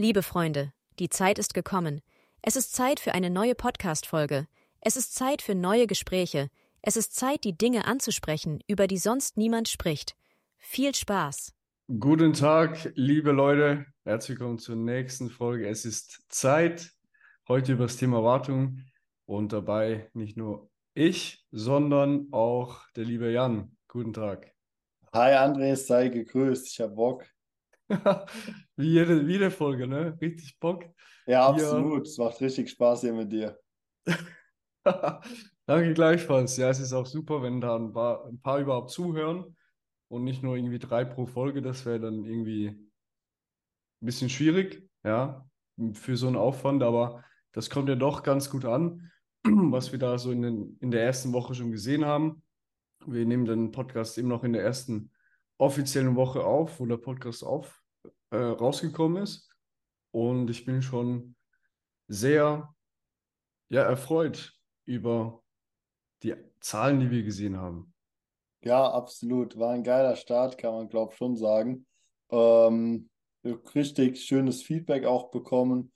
Liebe Freunde, die Zeit ist gekommen. Es ist Zeit für eine neue Podcast-Folge. Es ist Zeit für neue Gespräche. Es ist Zeit, die Dinge anzusprechen, über die sonst niemand spricht. Viel Spaß! Guten Tag, liebe Leute. Herzlich willkommen zur nächsten Folge. Es ist Zeit, heute über das Thema Wartung und dabei nicht nur ich, sondern auch der liebe Jan. Guten Tag. Hi Andres, sei gegrüßt. Ich hab Bock. Wie jede, wie jede Folge, ne? Richtig Bock. Ja, absolut. Es macht richtig Spaß hier mit dir. Danke gleichfalls. Ja, es ist auch super, wenn da ein paar, ein paar überhaupt zuhören und nicht nur irgendwie drei pro Folge. Das wäre dann irgendwie ein bisschen schwierig, ja, für so einen Aufwand. Aber das kommt ja doch ganz gut an, was wir da so in, den, in der ersten Woche schon gesehen haben. Wir nehmen den Podcast eben noch in der ersten offiziellen Woche auf, wo der Podcast auf, äh, rausgekommen ist. Und ich bin schon sehr ja, erfreut über die Zahlen, die wir gesehen haben. Ja, absolut. War ein geiler Start, kann man glaube schon sagen. Ähm, richtig schönes Feedback auch bekommen,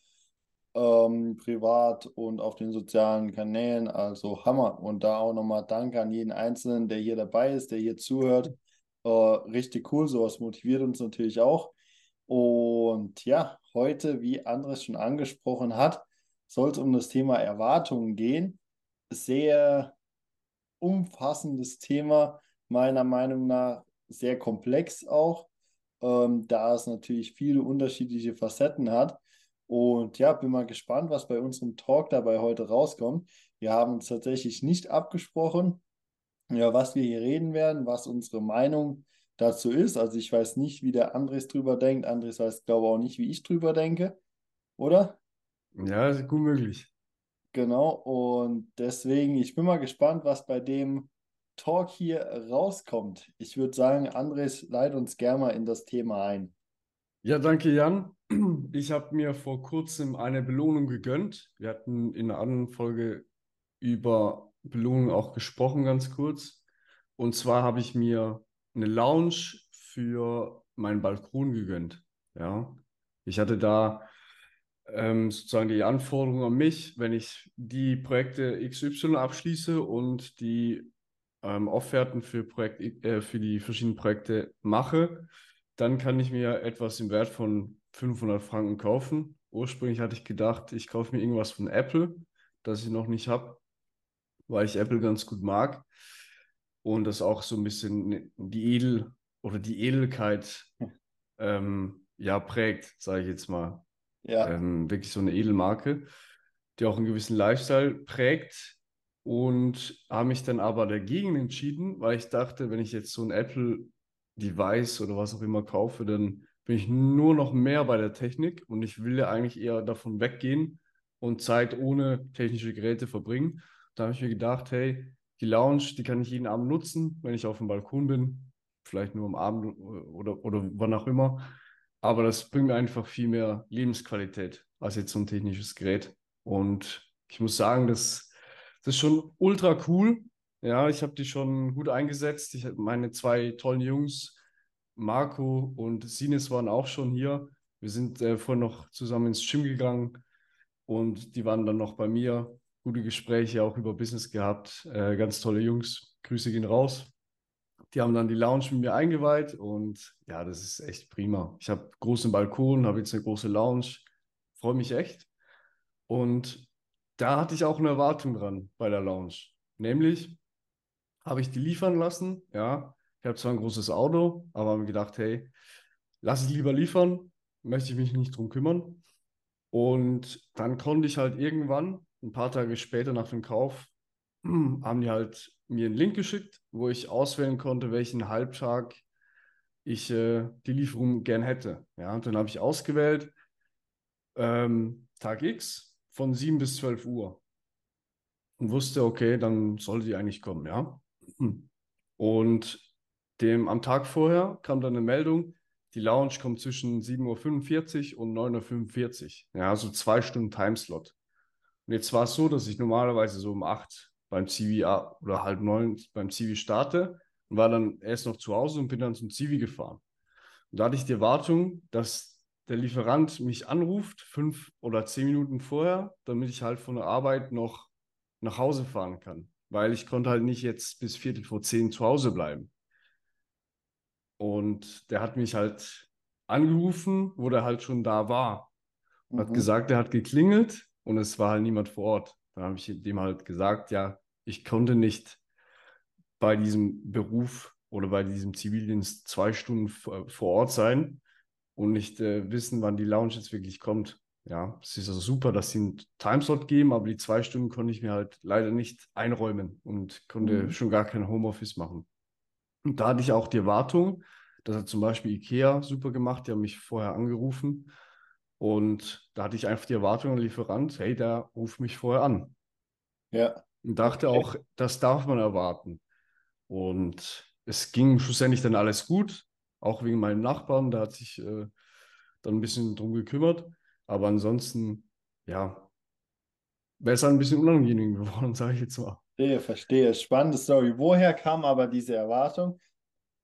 ähm, privat und auf den sozialen Kanälen. Also Hammer. Und da auch nochmal Danke an jeden Einzelnen, der hier dabei ist, der hier zuhört. Äh, richtig cool, sowas motiviert uns natürlich auch. Und ja, heute, wie Andres schon angesprochen hat, soll es um das Thema Erwartungen gehen. Sehr umfassendes Thema, meiner Meinung nach sehr komplex auch, ähm, da es natürlich viele unterschiedliche Facetten hat. Und ja, bin mal gespannt, was bei unserem Talk dabei heute rauskommt. Wir haben uns tatsächlich nicht abgesprochen, ja, was wir hier reden werden, was unsere Meinung dazu ist. Also ich weiß nicht, wie der Andres drüber denkt. Andres weiß, glaube auch nicht, wie ich drüber denke, oder? Ja, ist gut möglich. Genau, und deswegen, ich bin mal gespannt, was bei dem Talk hier rauskommt. Ich würde sagen, Andres, leit uns gerne mal in das Thema ein. Ja, danke, Jan. Ich habe mir vor kurzem eine Belohnung gegönnt. Wir hatten in einer anderen Folge über Belohnung auch gesprochen, ganz kurz. Und zwar habe ich mir eine Lounge für meinen Balkon gegönnt. Ja, ich hatte da ähm, sozusagen die Anforderung an mich, wenn ich die Projekte XY abschließe und die ähm, Offerten für, Projekt, äh, für die verschiedenen Projekte mache, dann kann ich mir etwas im Wert von 500 Franken kaufen. Ursprünglich hatte ich gedacht, ich kaufe mir irgendwas von Apple, das ich noch nicht habe, weil ich Apple ganz gut mag und das auch so ein bisschen die Edel oder die Edelkeit ähm, ja prägt, sage ich jetzt mal. Ja, Ähm, wirklich so eine Edelmarke, die auch einen gewissen Lifestyle prägt und habe mich dann aber dagegen entschieden, weil ich dachte, wenn ich jetzt so ein Apple Device oder was auch immer kaufe, dann bin ich nur noch mehr bei der Technik und ich will ja eigentlich eher davon weggehen und Zeit ohne technische Geräte verbringen. Da habe ich mir gedacht, hey, die Lounge, die kann ich jeden Abend nutzen, wenn ich auf dem Balkon bin, vielleicht nur am Abend oder, oder wann auch immer. Aber das bringt mir einfach viel mehr Lebensqualität als jetzt so ein technisches Gerät. Und ich muss sagen, das, das ist schon ultra cool. Ja, ich habe die schon gut eingesetzt. Ich, meine zwei tollen Jungs, Marco und Sines, waren auch schon hier. Wir sind äh, vorhin noch zusammen ins Gym gegangen und die waren dann noch bei mir. Gute Gespräche auch über Business gehabt. Äh, ganz tolle Jungs. Grüße gehen raus. Die haben dann die Lounge mit mir eingeweiht und ja, das ist echt prima. Ich habe großen Balkon, habe jetzt eine große Lounge, freue mich echt. Und da hatte ich auch eine Erwartung dran bei der Lounge. Nämlich habe ich die liefern lassen. Ja, ich habe zwar ein großes Auto, aber habe mir gedacht, hey, lass ich lieber liefern, möchte ich mich nicht drum kümmern. Und dann konnte ich halt irgendwann, ein paar Tage später nach dem Kauf, haben die halt mir einen Link geschickt, wo ich auswählen konnte, welchen Halbtag ich äh, die Lieferung gern hätte. Ja, und dann habe ich ausgewählt ähm, Tag X von 7 bis 12 Uhr und wusste, okay, dann sollte die eigentlich kommen, ja. Und dem am Tag vorher kam dann eine Meldung, die Lounge kommt zwischen 7.45 Uhr und 9.45 Uhr. Ja, also zwei Stunden Timeslot. Und jetzt war es so, dass ich normalerweise so um 8 beim Zivi oder halb neun beim Zivi starte und war dann erst noch zu Hause und bin dann zum Zivi gefahren. Und da hatte ich die Erwartung, dass der Lieferant mich anruft, fünf oder zehn Minuten vorher, damit ich halt von der Arbeit noch nach Hause fahren kann. Weil ich konnte halt nicht jetzt bis Viertel vor zehn zu Hause bleiben. Und der hat mich halt angerufen, wo der halt schon da war. Mhm. Hat gesagt, er hat geklingelt und es war halt niemand vor Ort. Dann habe ich dem halt gesagt, ja, ich konnte nicht bei diesem Beruf oder bei diesem Zivildienst zwei Stunden vor Ort sein und nicht äh, wissen, wann die Lounge jetzt wirklich kommt. Ja, es ist also super, dass sie einen Timeslot geben, aber die zwei Stunden konnte ich mir halt leider nicht einräumen und konnte mhm. schon gar kein Homeoffice machen. Und da hatte ich auch die Erwartung, das hat zum Beispiel IKEA super gemacht, die haben mich vorher angerufen und da hatte ich einfach die Erwartung an Lieferant, hey, der ruft mich vorher an. Ja. Und dachte okay. auch, das darf man erwarten. Und es ging schlussendlich dann alles gut, auch wegen meinem Nachbarn, da hat sich äh, dann ein bisschen drum gekümmert. Aber ansonsten, ja, wäre es ein bisschen unangenehm geworden, sage ich jetzt mal. Verstehe, verstehe. Spannende Story. Woher kam aber diese Erwartung?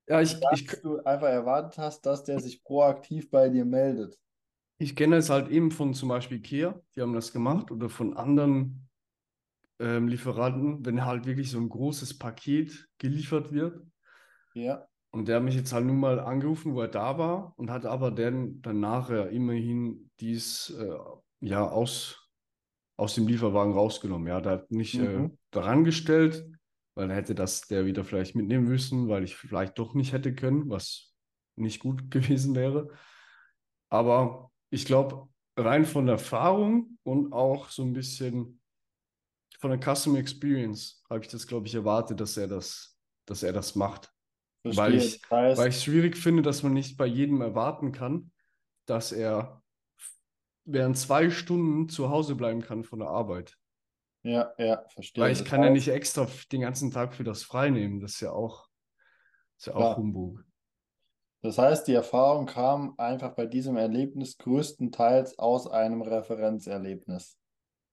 Ja, ich, dass ich, du einfach erwartet hast, dass der sich proaktiv bei dir meldet. Ich kenne es halt eben von zum Beispiel Ikea, die haben das gemacht, oder von anderen ähm, Lieferanten, wenn halt wirklich so ein großes Paket geliefert wird. Ja. Und der hat mich jetzt halt nun mal angerufen, wo er da war und hat aber dann, dann nachher immerhin dies äh, ja aus, aus dem Lieferwagen rausgenommen. Ja, der hat nicht äh, mhm. äh, daran gestellt, weil er hätte das der wieder vielleicht mitnehmen müssen, weil ich vielleicht doch nicht hätte können, was nicht gut gewesen wäre. Aber ich glaube, rein von der Erfahrung und auch so ein bisschen von der Customer Experience habe ich das, glaube ich, erwartet, dass er das, dass er das macht. Verstehe. Weil ich, heißt, weil ich es schwierig finde, dass man nicht bei jedem erwarten kann, dass er während zwei Stunden zu Hause bleiben kann von der Arbeit. Ja, ja, verstehe. Weil ich das kann heißt, ja nicht extra den ganzen Tag für das frei nehmen. Das ist ja auch, ist ja auch Humbug. Das heißt, die Erfahrung kam einfach bei diesem Erlebnis größtenteils aus einem Referenzerlebnis.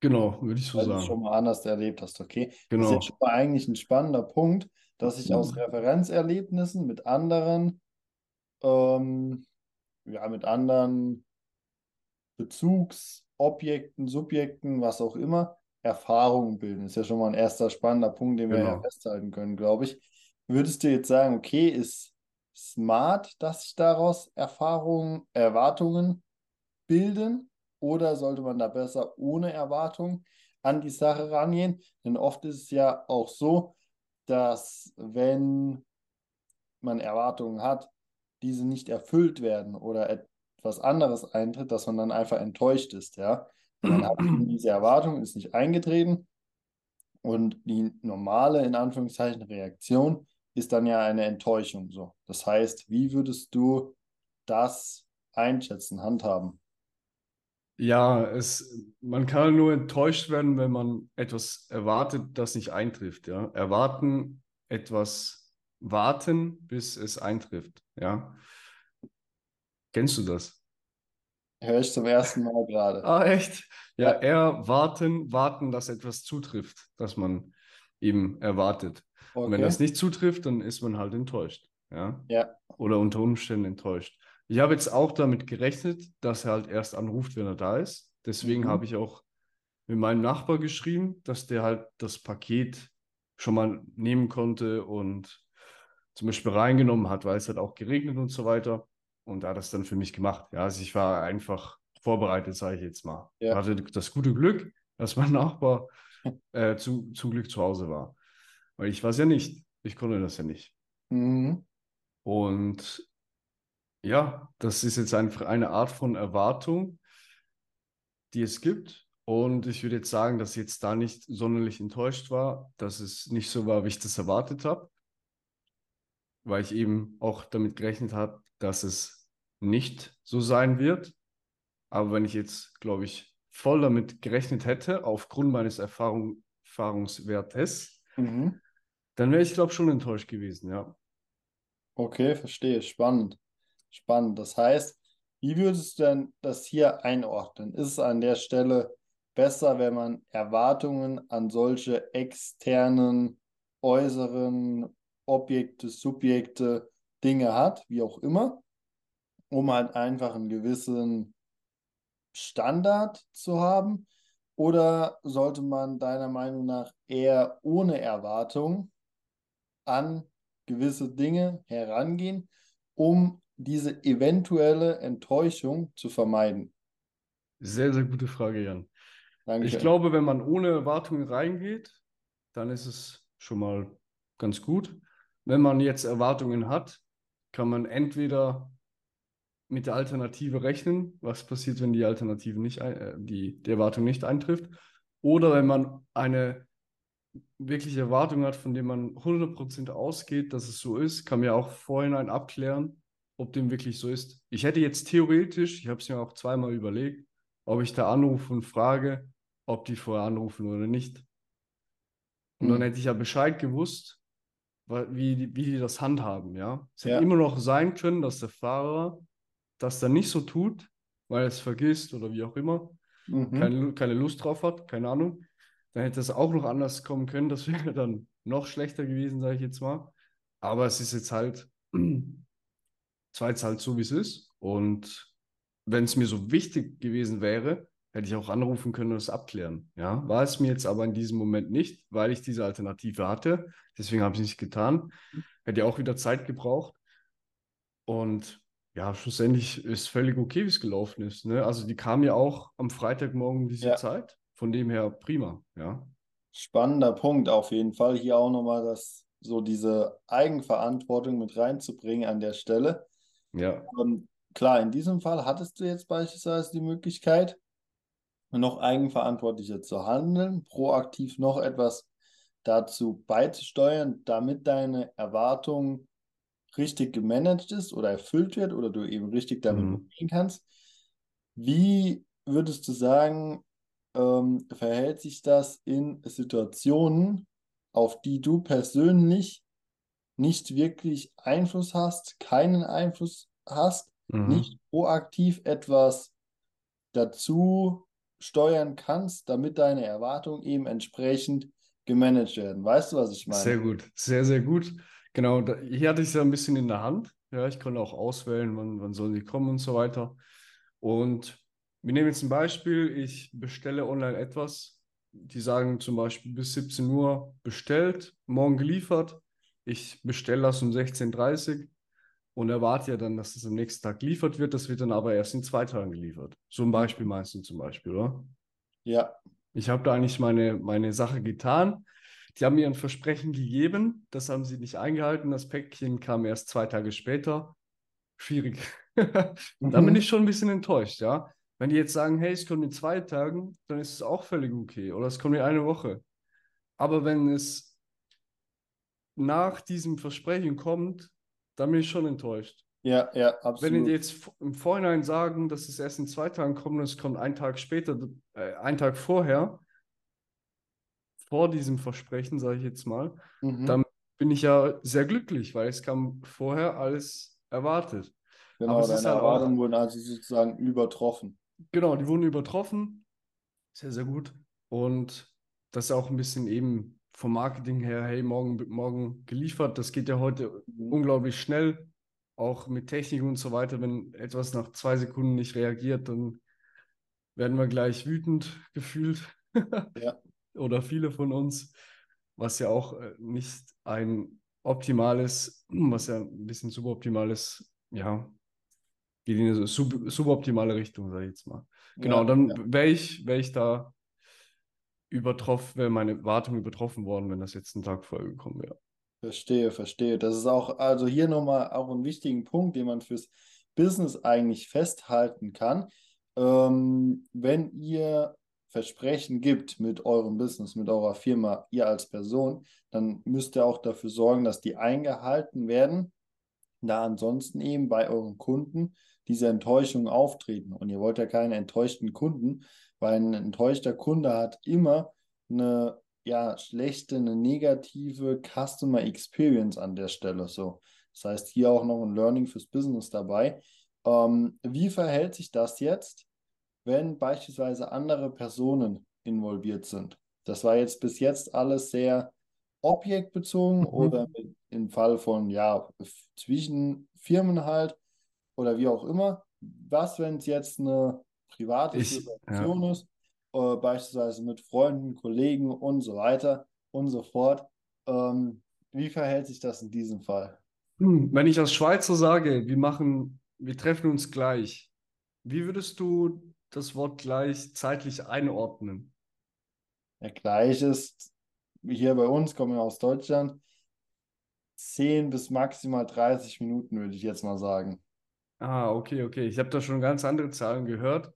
Genau, würde ich so weil sagen. Weil du schon mal anders erlebt hast, okay? Genau. Das ist jetzt schon mal eigentlich ein spannender Punkt, dass ich aus mhm. Referenzerlebnissen mit anderen, ähm, ja, mit anderen Bezugsobjekten, Subjekten, was auch immer, Erfahrungen bilden. Das ist ja schon mal ein erster spannender Punkt, den wir ja genau. festhalten können, glaube ich. Würdest du jetzt sagen, okay, ist smart, dass sich daraus Erfahrungen, Erwartungen bilden? Oder sollte man da besser ohne Erwartung an die Sache rangehen? Denn oft ist es ja auch so, dass wenn man Erwartungen hat, diese nicht erfüllt werden oder etwas anderes eintritt, dass man dann einfach enttäuscht ist, ja. Man hat diese Erwartung, ist nicht eingetreten und die normale, in Anführungszeichen, Reaktion ist dann ja eine Enttäuschung so. Das heißt, wie würdest du das einschätzen, handhaben? Ja, es, man kann nur enttäuscht werden, wenn man etwas erwartet, das nicht eintrifft. Ja? Erwarten, etwas warten, bis es eintrifft. Ja? Kennst du das? Hör ich zum ersten Mal gerade. Ah, echt? Ja, ja, eher warten, warten, dass etwas zutrifft, das man eben erwartet. Okay. Und wenn das nicht zutrifft, dann ist man halt enttäuscht. Ja. ja. Oder unter Umständen enttäuscht. Ich habe jetzt auch damit gerechnet, dass er halt erst anruft, wenn er da ist. Deswegen mhm. habe ich auch mit meinem Nachbar geschrieben, dass der halt das Paket schon mal nehmen konnte und zum Beispiel reingenommen hat, weil es hat auch geregnet und so weiter. Und er hat das dann für mich gemacht. Ja, also ich war einfach vorbereitet, sage ich jetzt mal. Ja. Hatte das gute Glück, dass mein Nachbar äh, zu, zum Glück zu Hause war. Weil ich war es ja nicht. Ich konnte das ja nicht. Mhm. Und ja, das ist jetzt einfach eine Art von Erwartung, die es gibt. Und ich würde jetzt sagen, dass ich jetzt da nicht sonderlich enttäuscht war, dass es nicht so war, wie ich das erwartet habe, weil ich eben auch damit gerechnet habe, dass es nicht so sein wird. Aber wenn ich jetzt, glaube ich, voll damit gerechnet hätte, aufgrund meines Erfahrung, Erfahrungswertes, mhm. Dann wäre ich, glaube ich, schon enttäuscht gewesen, ja. Okay, verstehe. Spannend. Spannend. Das heißt, wie würdest du denn das hier einordnen? Ist es an der Stelle besser, wenn man Erwartungen an solche externen, äußeren Objekte, Subjekte, Dinge hat, wie auch immer? um halt einfach einen gewissen Standard zu haben? Oder sollte man deiner Meinung nach eher ohne Erwartung an gewisse Dinge herangehen, um diese eventuelle Enttäuschung zu vermeiden? Sehr, sehr gute Frage, Jan. Danke. Ich glaube, wenn man ohne Erwartungen reingeht, dann ist es schon mal ganz gut. Wenn man jetzt Erwartungen hat, kann man entweder mit der Alternative rechnen, was passiert, wenn die Alternative nicht, äh, die, die Erwartung nicht eintrifft, oder wenn man eine wirkliche Erwartung hat, von der man 100% ausgeht, dass es so ist, kann man ja auch vorhinein abklären, ob dem wirklich so ist. Ich hätte jetzt theoretisch, ich habe es mir auch zweimal überlegt, ob ich da anrufe und frage, ob die vorher anrufen oder nicht. Und mhm. dann hätte ich ja Bescheid gewusst, wie die, wie die das handhaben, ja. Es ja. hätte immer noch sein können, dass der Fahrer das dann nicht so tut, weil er es vergisst oder wie auch immer, mhm. keine, keine Lust drauf hat, keine Ahnung. Dann hätte es auch noch anders kommen können, das wäre dann noch schlechter gewesen, sage ich jetzt mal. Aber es ist jetzt halt, es war jetzt halt so, wie es ist. Und wenn es mir so wichtig gewesen wäre, hätte ich auch anrufen können und es abklären. Ja, war es mir jetzt aber in diesem Moment nicht, weil ich diese Alternative hatte. Deswegen habe ich es nicht getan. Hätte ja auch wieder Zeit gebraucht. Und ja, schlussendlich ist völlig okay, wie es gelaufen ist. Ne? Also die kam ja auch am Freitagmorgen diese ja. Zeit. Von dem her prima, ja. Spannender Punkt auf jeden Fall. Hier auch nochmal das, so diese Eigenverantwortung mit reinzubringen an der Stelle. Ja. Und klar, in diesem Fall hattest du jetzt beispielsweise die Möglichkeit, noch eigenverantwortlicher zu handeln, proaktiv noch etwas dazu beizusteuern, damit deine Erwartung richtig gemanagt ist oder erfüllt wird oder du eben richtig damit mhm. umgehen kannst. Wie würdest du sagen, ähm, verhält sich das in Situationen, auf die du persönlich nicht wirklich Einfluss hast, keinen Einfluss hast, mhm. nicht proaktiv etwas dazu steuern kannst, damit deine Erwartungen eben entsprechend gemanagt werden. Weißt du, was ich meine? Sehr gut, sehr, sehr gut. Genau, da, hier hatte ich es ja ein bisschen in der Hand. Ja, ich konnte auch auswählen, wann, wann sollen sie kommen und so weiter. Und wir nehmen jetzt ein Beispiel. Ich bestelle online etwas. Die sagen zum Beispiel bis 17 Uhr bestellt, morgen geliefert. Ich bestelle das um 16.30 Uhr und erwarte ja dann, dass es am nächsten Tag geliefert wird. Das wird dann aber erst in zwei Tagen geliefert. So ein Beispiel meinst du zum Beispiel, oder? Ja. Ich habe da eigentlich meine, meine Sache getan. Die haben mir ein Versprechen gegeben, das haben sie nicht eingehalten. Das Päckchen kam erst zwei Tage später. Schwierig. da bin mhm. ich schon ein bisschen enttäuscht, ja. Wenn die jetzt sagen, hey, es kommt in zwei Tagen, dann ist es auch völlig okay. Oder es kommt in eine Woche. Aber wenn es nach diesem Versprechen kommt, dann bin ich schon enttäuscht. Ja, ja, absolut. Wenn die jetzt im Vorhinein sagen, dass es erst in zwei Tagen kommt und es kommt einen Tag später, äh, einen Tag vorher, vor diesem Versprechen, sage ich jetzt mal, mhm. dann bin ich ja sehr glücklich, weil es kam vorher alles erwartet. Genau, Aber deine halt Erwartungen wurden also sozusagen übertroffen. Genau, die wurden übertroffen. Sehr, sehr gut. Und das ist auch ein bisschen eben vom Marketing her, hey, morgen, morgen geliefert. Das geht ja heute mhm. unglaublich schnell, auch mit Technik und so weiter. Wenn etwas nach zwei Sekunden nicht reagiert, dann werden wir gleich wütend gefühlt. ja. Oder viele von uns, was ja auch äh, nicht ein optimales, was ja ein bisschen suboptimales, ja, geht in eine sub suboptimale Richtung, sage ich jetzt mal. Genau, ja, dann ja. wäre ich, wär ich da übertroffen, wäre meine Wartung übertroffen worden, wenn das jetzt einen Tag vorher gekommen wäre. Verstehe, verstehe. Das ist auch, also hier nochmal auch ein wichtigen Punkt, den man fürs Business eigentlich festhalten kann. Ähm, wenn ihr Versprechen gibt mit eurem Business, mit eurer Firma, ihr als Person, dann müsst ihr auch dafür sorgen, dass die eingehalten werden, da ansonsten eben bei euren Kunden diese Enttäuschungen auftreten. Und ihr wollt ja keine enttäuschten Kunden, weil ein enttäuschter Kunde hat immer eine ja, schlechte, eine negative Customer Experience an der Stelle. So. Das heißt, hier auch noch ein Learning fürs Business dabei. Ähm, wie verhält sich das jetzt, wenn beispielsweise andere Personen involviert sind? Das war jetzt bis jetzt alles sehr objektbezogen mhm. oder im Fall von, ja, zwischen Firmen halt. Oder wie auch immer, was, wenn es jetzt eine private Ich, Situation ja. ist, äh, beispielsweise mit Freunden, Kollegen und so weiter und so fort. Ähm, wie verhält sich das in diesem Fall? Hm, Wenn ich als Schweizer sage, wir machen, wir treffen uns gleich, wie würdest du das Wort gleich zeitlich einordnen? Ja, gleich ist hier bei uns, kommen wir aus Deutschland, 10 bis maximal 30 Minuten, würde ich jetzt mal sagen. Ah, okay, okay. Ich habe da schon ganz andere Zahlen gehört,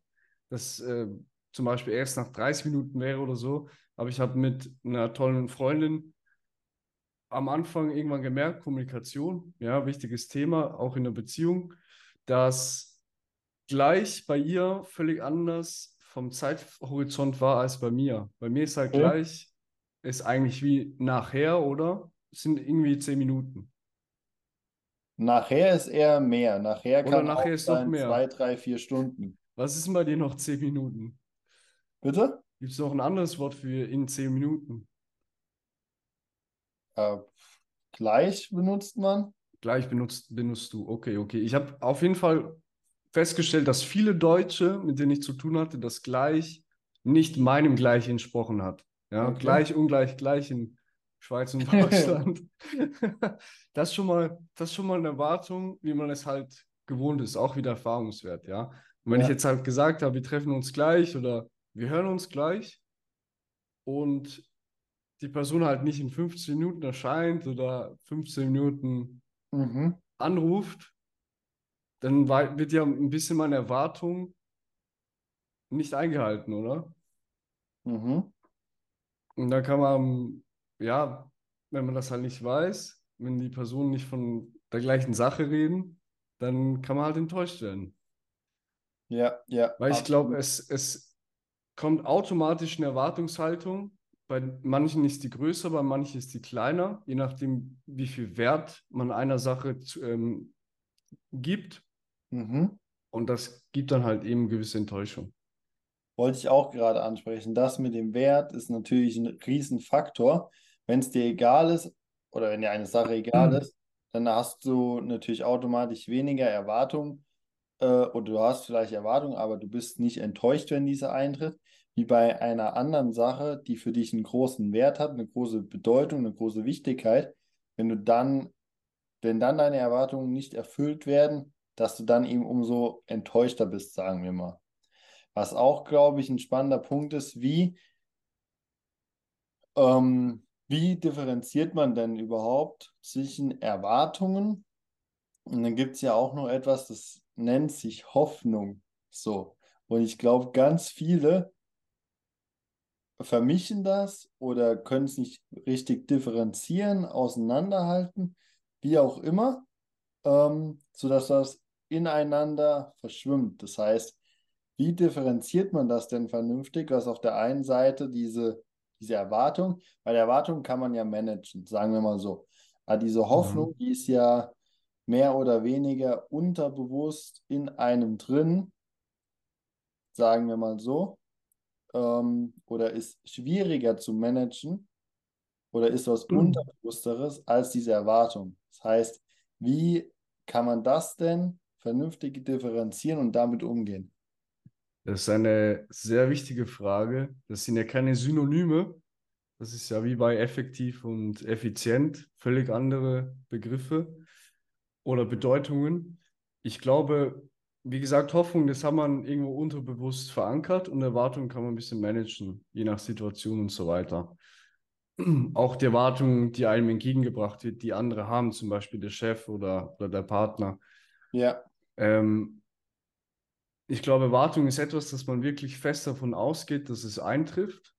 dass äh, zum Beispiel erst nach 30 Minuten wäre oder so. Aber ich habe mit einer tollen Freundin am Anfang irgendwann gemerkt, Kommunikation, ja, wichtiges Thema, auch in der Beziehung, dass gleich bei ihr völlig anders vom Zeithorizont war als bei mir. Bei mir ist halt Okay. gleich, ist eigentlich wie nachher, oder? Es sind irgendwie 10 Minuten. Nachher ist eher mehr. Nachher Oder kann nachher auch ist noch sein mehr. zwei, drei, vier Stunden. Was ist denn bei dir noch 10 Minuten? Bitte? Gibt es noch ein anderes Wort für in 10 Minuten? Äh, gleich benutzt man. Gleich benutzt, benutzt du. Okay, okay. Ich habe auf jeden Fall festgestellt, dass viele Deutsche, mit denen ich zu tun hatte, das gleich nicht meinem gleich entsprochen hat. Ja, Okay. gleich, ungleich, gleich in Schweiz und Deutschland. Das ist schon mal, das ist schon mal eine Erwartung, wie man es halt gewohnt ist, auch wieder Erfahrungswert, ja. Und wenn ich Ja. jetzt halt gesagt habe, wir treffen uns gleich oder wir hören uns gleich und die Person halt nicht in 15 Minuten erscheint oder 15 Minuten Mhm. anruft, dann wird ja ein bisschen meine Erwartung nicht eingehalten, oder? Mhm. Und dann kann man, ja, wenn man das halt nicht weiß, wenn die Personen nicht von der gleichen Sache reden, dann kann man halt enttäuscht werden. Ja, ja, Weil ich glaube, es, es kommt automatisch eine Erwartungshaltung. Bei manchen ist die größer, bei manchen ist die kleiner, je nachdem, wie viel Wert man einer Sache zu, ähm, gibt. Mhm. Und das gibt dann halt eben gewisse Enttäuschung. Wollte ich auch gerade ansprechen. Das mit dem Wert ist natürlich ein Riesenfaktor. Wenn es dir egal ist oder wenn dir eine Sache egal ist, dann hast du natürlich automatisch weniger Erwartungen äh, oder du hast vielleicht Erwartungen, aber du bist nicht enttäuscht, wenn diese eintritt, wie bei einer anderen Sache, die für dich einen großen Wert hat, eine große Bedeutung, eine große Wichtigkeit. Wenn du dann, wenn dann deine Erwartungen nicht erfüllt werden, dass du dann eben umso enttäuschter bist, sagen wir mal. Was auch, glaube ich, ein spannender Punkt ist, wie, ähm, wie differenziert man denn überhaupt zwischen Erwartungen? Und dann gibt es ja auch noch etwas, das nennt sich Hoffnung. So. Und ich glaube, ganz viele vermischen das oder können es nicht richtig differenzieren, auseinanderhalten, wie auch immer, ähm, sodass das ineinander verschwimmt. Das heißt, wie differenziert man das denn vernünftig, was auf der einen Seite diese, diese Erwartung, weil Erwartung kann man ja managen, sagen wir mal so. Aber diese Hoffnung, die ist ja mehr oder weniger unterbewusst in einem drin, sagen wir mal so, ähm, oder ist schwieriger zu managen oder ist was Mhm. Unterbewussteres als diese Erwartung. Das heißt, wie kann man das denn vernünftig differenzieren und damit umgehen? Das ist eine sehr wichtige Frage. Das sind ja keine Synonyme. Das ist ja wie bei effektiv und effizient völlig andere Begriffe oder Bedeutungen. Ich glaube, wie gesagt, Hoffnung, das haben man irgendwo unterbewusst verankert und Erwartungen kann man ein bisschen managen, je nach Situation und so weiter. Auch die Erwartungen, die einem entgegengebracht wird, die andere haben, zum Beispiel der Chef oder, oder der Partner. Ja, Ähm, ich glaube, Erwartung ist etwas, dass man wirklich fest davon ausgeht, dass es eintrifft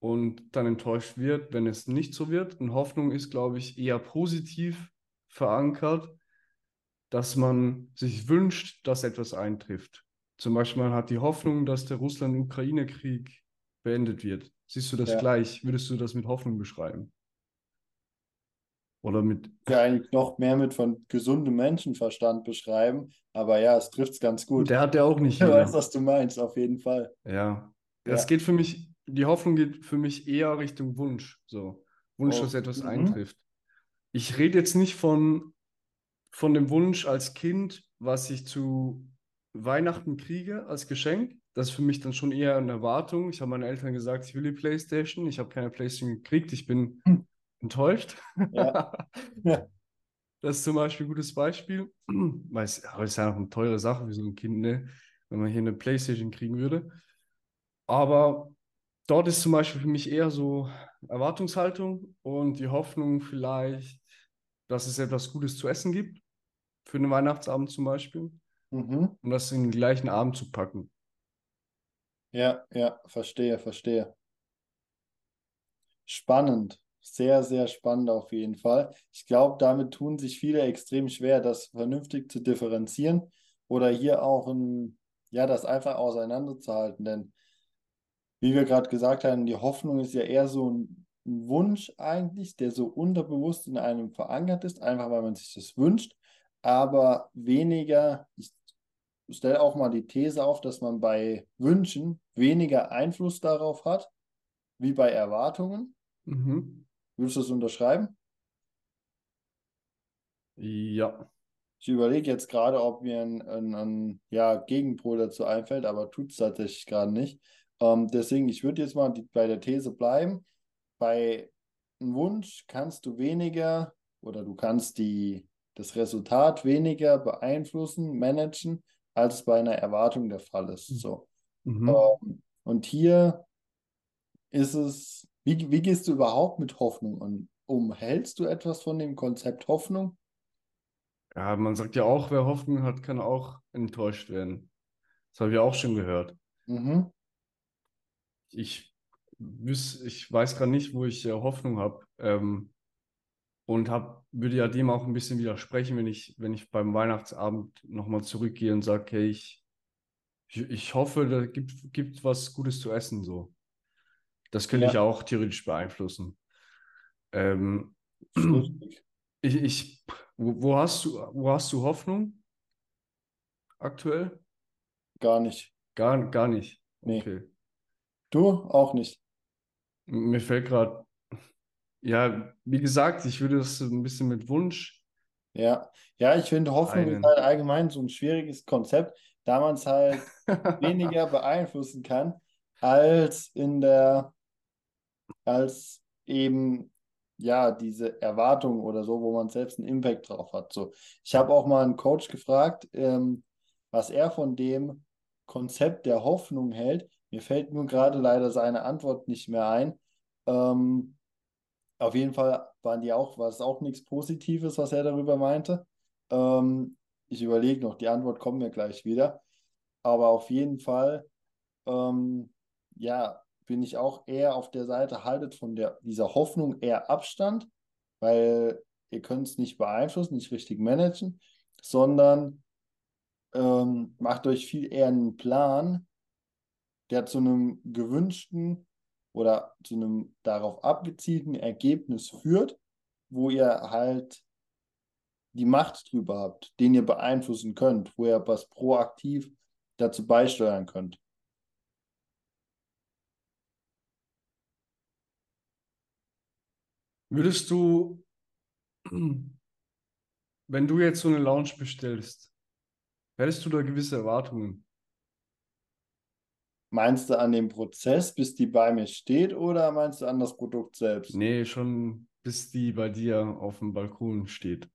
und dann enttäuscht wird, wenn es nicht so wird. Und Hoffnung ist, glaube ich, eher positiv verankert, dass man sich wünscht, dass etwas eintrifft. Zum Beispiel, man hat die Hoffnung, dass der Russland-Ukraine-Krieg beendet wird. Siehst du das Ja. gleich? Würdest du das mit Hoffnung beschreiben? Oder mit, ja eigentlich noch mehr mit von gesundem Menschenverstand beschreiben, aber ja, es trifft es ganz gut. der hat ja auch nicht Ich weiß, was du meinst, auf jeden Fall. Ja, es Ja. geht für mich, die Hoffnung geht für mich eher Richtung Wunsch. So, Wunsch, Oh, dass etwas mhm. eintrifft. Ich rede jetzt nicht von, von dem Wunsch als Kind, was ich zu Weihnachten kriege als Geschenk. Das ist für mich dann schon eher eine Erwartung. Ich habe meinen Eltern gesagt, ich will die PlayStation. Ich habe keine PlayStation gekriegt. Ich bin Hm. Enttäuscht. Ja. Ja. Das ist zum Beispiel ein gutes Beispiel. Weil es aber es ist ja noch eine teure Sache für so ein Kind, ne? wenn man hier eine PlayStation kriegen würde. Aber dort ist zum Beispiel für mich eher so Erwartungshaltung und die Hoffnung vielleicht, dass es etwas Gutes zu essen gibt. Für einen Weihnachtsabend zum Beispiel. Mhm. Um das in den gleichen Abend zu packen. Ja, ja, verstehe, verstehe. Spannend. Sehr, sehr spannend auf jeden Fall. Ich glaube, damit tun sich viele extrem schwer, das vernünftig zu differenzieren oder hier auch ein, ja, das einfach auseinanderzuhalten. Denn wie wir gerade gesagt haben, die Hoffnung ist ja eher so ein, Wunsch eigentlich, der so unterbewusst in einem verankert ist, einfach weil man sich das wünscht, aber weniger, ich stelle auch mal die These auf, dass man bei Wünschen weniger Einfluss darauf hat, wie bei Erwartungen. Mhm. Würdest du das unterschreiben? Ja. Ich überlege jetzt gerade, ob mir ein, ein, ein ja, Gegenpol dazu einfällt, aber tut es tatsächlich gerade nicht. Ähm, deswegen, ich würde jetzt mal die, bei der These bleiben. Bei einem Wunsch kannst du weniger oder du kannst die, das Resultat weniger beeinflussen, managen, als es bei einer Erwartung der Fall ist. So. Mhm. Ähm, und hier ist es, wie, wie gehst du überhaupt mit Hoffnung um? Umhältst du etwas von dem Konzept Hoffnung? Ja, man sagt ja auch, wer Hoffnung hat, kann auch enttäuscht werden. Das habe ich auch schon gehört. Mhm. Ich, ich weiß gerade nicht, wo ich äh, Hoffnung habe. Ähm, und hab, würde ja dem auch ein bisschen widersprechen, wenn ich, wenn ich beim Weihnachtsabend nochmal zurückgehe und sage, hey, ich, ich, ich hoffe, da gibt, gibt was Gutes zu essen. So. Das könnte Ja. ich auch theoretisch beeinflussen. Ähm, Ist ich, ich, wo, wo hast du, wo hast du Hoffnung aktuell? Gar nicht. Gar, gar nicht. Nee. Okay. Du auch nicht. Mir fällt gerade, ja, wie gesagt, ich würde das ein bisschen mit Wunsch. Ja, ja, ich finde, Hoffnung ist Einen. halt allgemein so ein schwieriges Konzept, da man es halt weniger beeinflussen kann, als in der, als eben, ja, diese Erwartung oder so, wo man selbst einen Impact drauf hat. So, ich habe auch mal einen Coach gefragt, ähm, was er von dem Konzept der Hoffnung hält. Mir fällt nur gerade leider seine Antwort nicht mehr ein. Ähm, auf jeden Fall waren die auch, war es auch nichts Positives, was er darüber meinte. Ähm, ich überlege noch, die Antwort kommt mir gleich wieder. Aber auf jeden Fall, ähm, ja, bin ich auch eher auf der Seite, haltet von der, dieser Hoffnung eher Abstand, weil ihr könnt es nicht beeinflussen, nicht richtig managen, sondern ähm, macht euch viel eher einen Plan, der zu einem gewünschten oder zu einem darauf abgezielten Ergebnis führt, wo ihr halt die Macht drüber habt, den ihr beeinflussen könnt, wo ihr was proaktiv dazu beisteuern könnt. Würdest du, wenn du jetzt so eine Lounge bestellst, hättest du da gewisse Erwartungen? Meinst du an den Prozess, bis die bei mir steht, oder meinst du an das Produkt selbst? Nee, schon bis die bei dir auf dem Balkon steht.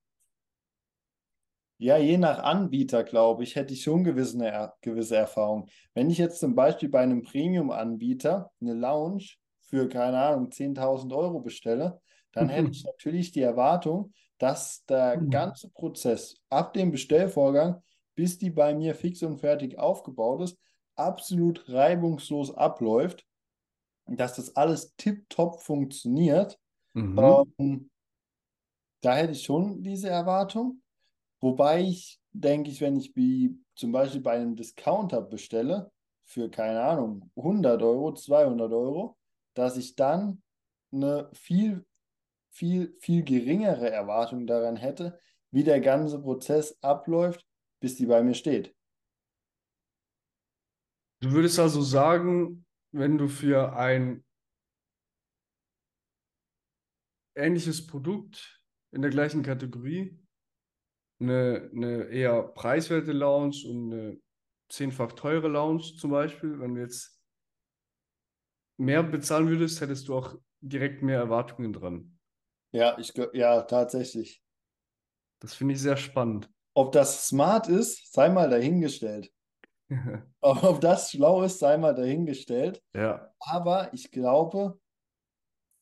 Ja, je nach Anbieter, glaube ich, hätte ich schon gewisse, er gewisse Erfahrung. Wenn ich jetzt zum Beispiel bei einem Premium-Anbieter eine Lounge für, keine Ahnung, 10.000 Euro bestelle, dann hätte ich natürlich die Erwartung, dass der Mhm. ganze Prozess ab dem Bestellvorgang, bis die bei mir fix und fertig aufgebaut ist, absolut reibungslos abläuft, dass das alles tipptopp funktioniert. Mhm. Ähm, da hätte ich schon diese Erwartung. Wobei ich, denke ich, wenn ich wie zum Beispiel bei einem Discounter bestelle, für, keine Ahnung, 100 Euro, 200 Euro, dass ich dann eine viel, viel, viel geringere Erwartung daran hätte, wie der ganze Prozess abläuft, bis die bei mir steht. Du würdest also sagen, wenn du für ein ähnliches Produkt in der gleichen Kategorie eine, eine eher preiswerte Lounge und eine zehnfach teure Lounge zum Beispiel. Wenn du jetzt mehr bezahlen würdest, hättest du auch direkt mehr Erwartungen dran. Ja, ich, ja, tatsächlich. Das finde ich sehr spannend. Ob das smart ist, sei mal dahingestellt. Ob das schlau ist, sei mal dahingestellt. Ja. Aber ich glaube,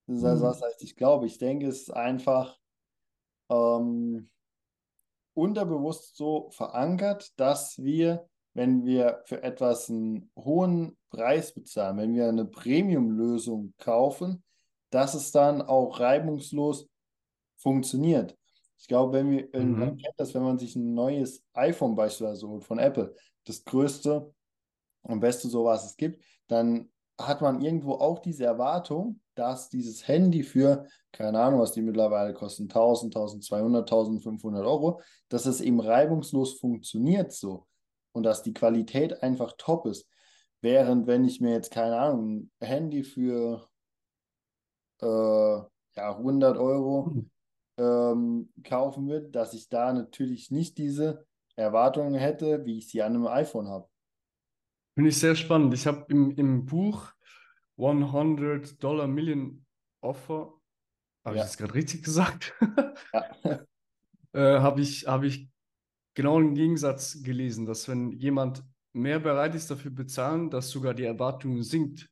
das was heißt ich glaube, ich denke, es ist einfach ähm, unterbewusst so verankert, dass wir, wenn wir für etwas einen hohen Preis bezahlen, wenn wir eine Premium-Lösung kaufen, dass es dann auch reibungslos funktioniert. Ich glaube, wenn wir, mhm. man kennt das, wenn man sich ein neues iPhone beispielsweise holt von Apple, das größte und beste so was es gibt, dann hat man irgendwo auch diese Erwartung, dass dieses Handy für, keine Ahnung, was die mittlerweile kosten, 1000, 1200, 1500 Euro, dass es eben reibungslos funktioniert so und dass die Qualität einfach top ist. Während wenn ich mir jetzt, keine Ahnung, ein Handy für äh, ja, 100 Euro mhm. ähm, kaufen würde, dass ich da natürlich nicht diese Erwartungen hätte, wie ich sie an einem iPhone habe. Finde ich sehr spannend. Ich habe im, im Buch 100 Dollar Million Offer, habe ja. ich das gerade richtig gesagt? ja. äh, habe ich, hab ich genau einen Gegensatz gelesen, dass wenn jemand mehr bereit ist dafür bezahlen, dass sogar die Erwartung sinkt.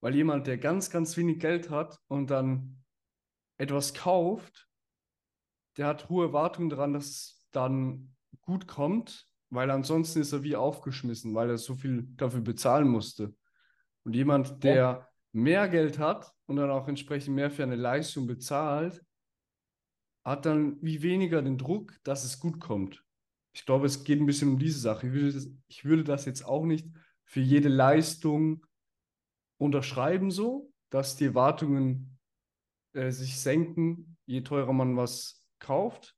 Weil jemand, der ganz, ganz wenig Geld hat und dann etwas kauft, der hat hohe Erwartungen daran, dass es dann gut kommt weil ansonsten ist er wie aufgeschmissen, weil er so viel dafür bezahlen musste. Und jemand, der ja. mehr Geld hat und dann auch entsprechend mehr für eine Leistung bezahlt, hat dann wie weniger den Druck, dass es gut kommt. Ich glaube, es geht ein bisschen um diese Sache. Ich würde das, ich würde das jetzt auch nicht für jede Leistung unterschreiben, so, dass die Erwartungen äh, sich senken, je teurer man was kauft.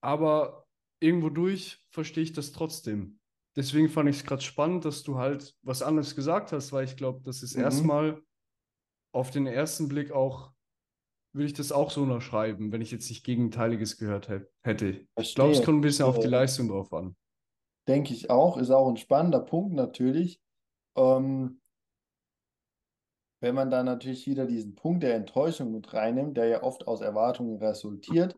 Aber irgendwo durch verstehe ich das trotzdem. Deswegen fand ich es gerade spannend, dass du halt was anderes gesagt hast, weil ich glaube, das ist mhm. erstmal auf den ersten Blick auch, würde ich das auch so unterschreiben, wenn ich jetzt nicht Gegenteiliges gehört hätte. Verstehe. Ich glaube, es kommt ein bisschen auf die Leistung drauf an. Denke ich auch, ist auch ein spannender Punkt natürlich. Ähm, wenn man da natürlich wieder diesen Punkt der Enttäuschung mit reinnimmt, der ja oft aus Erwartungen resultiert,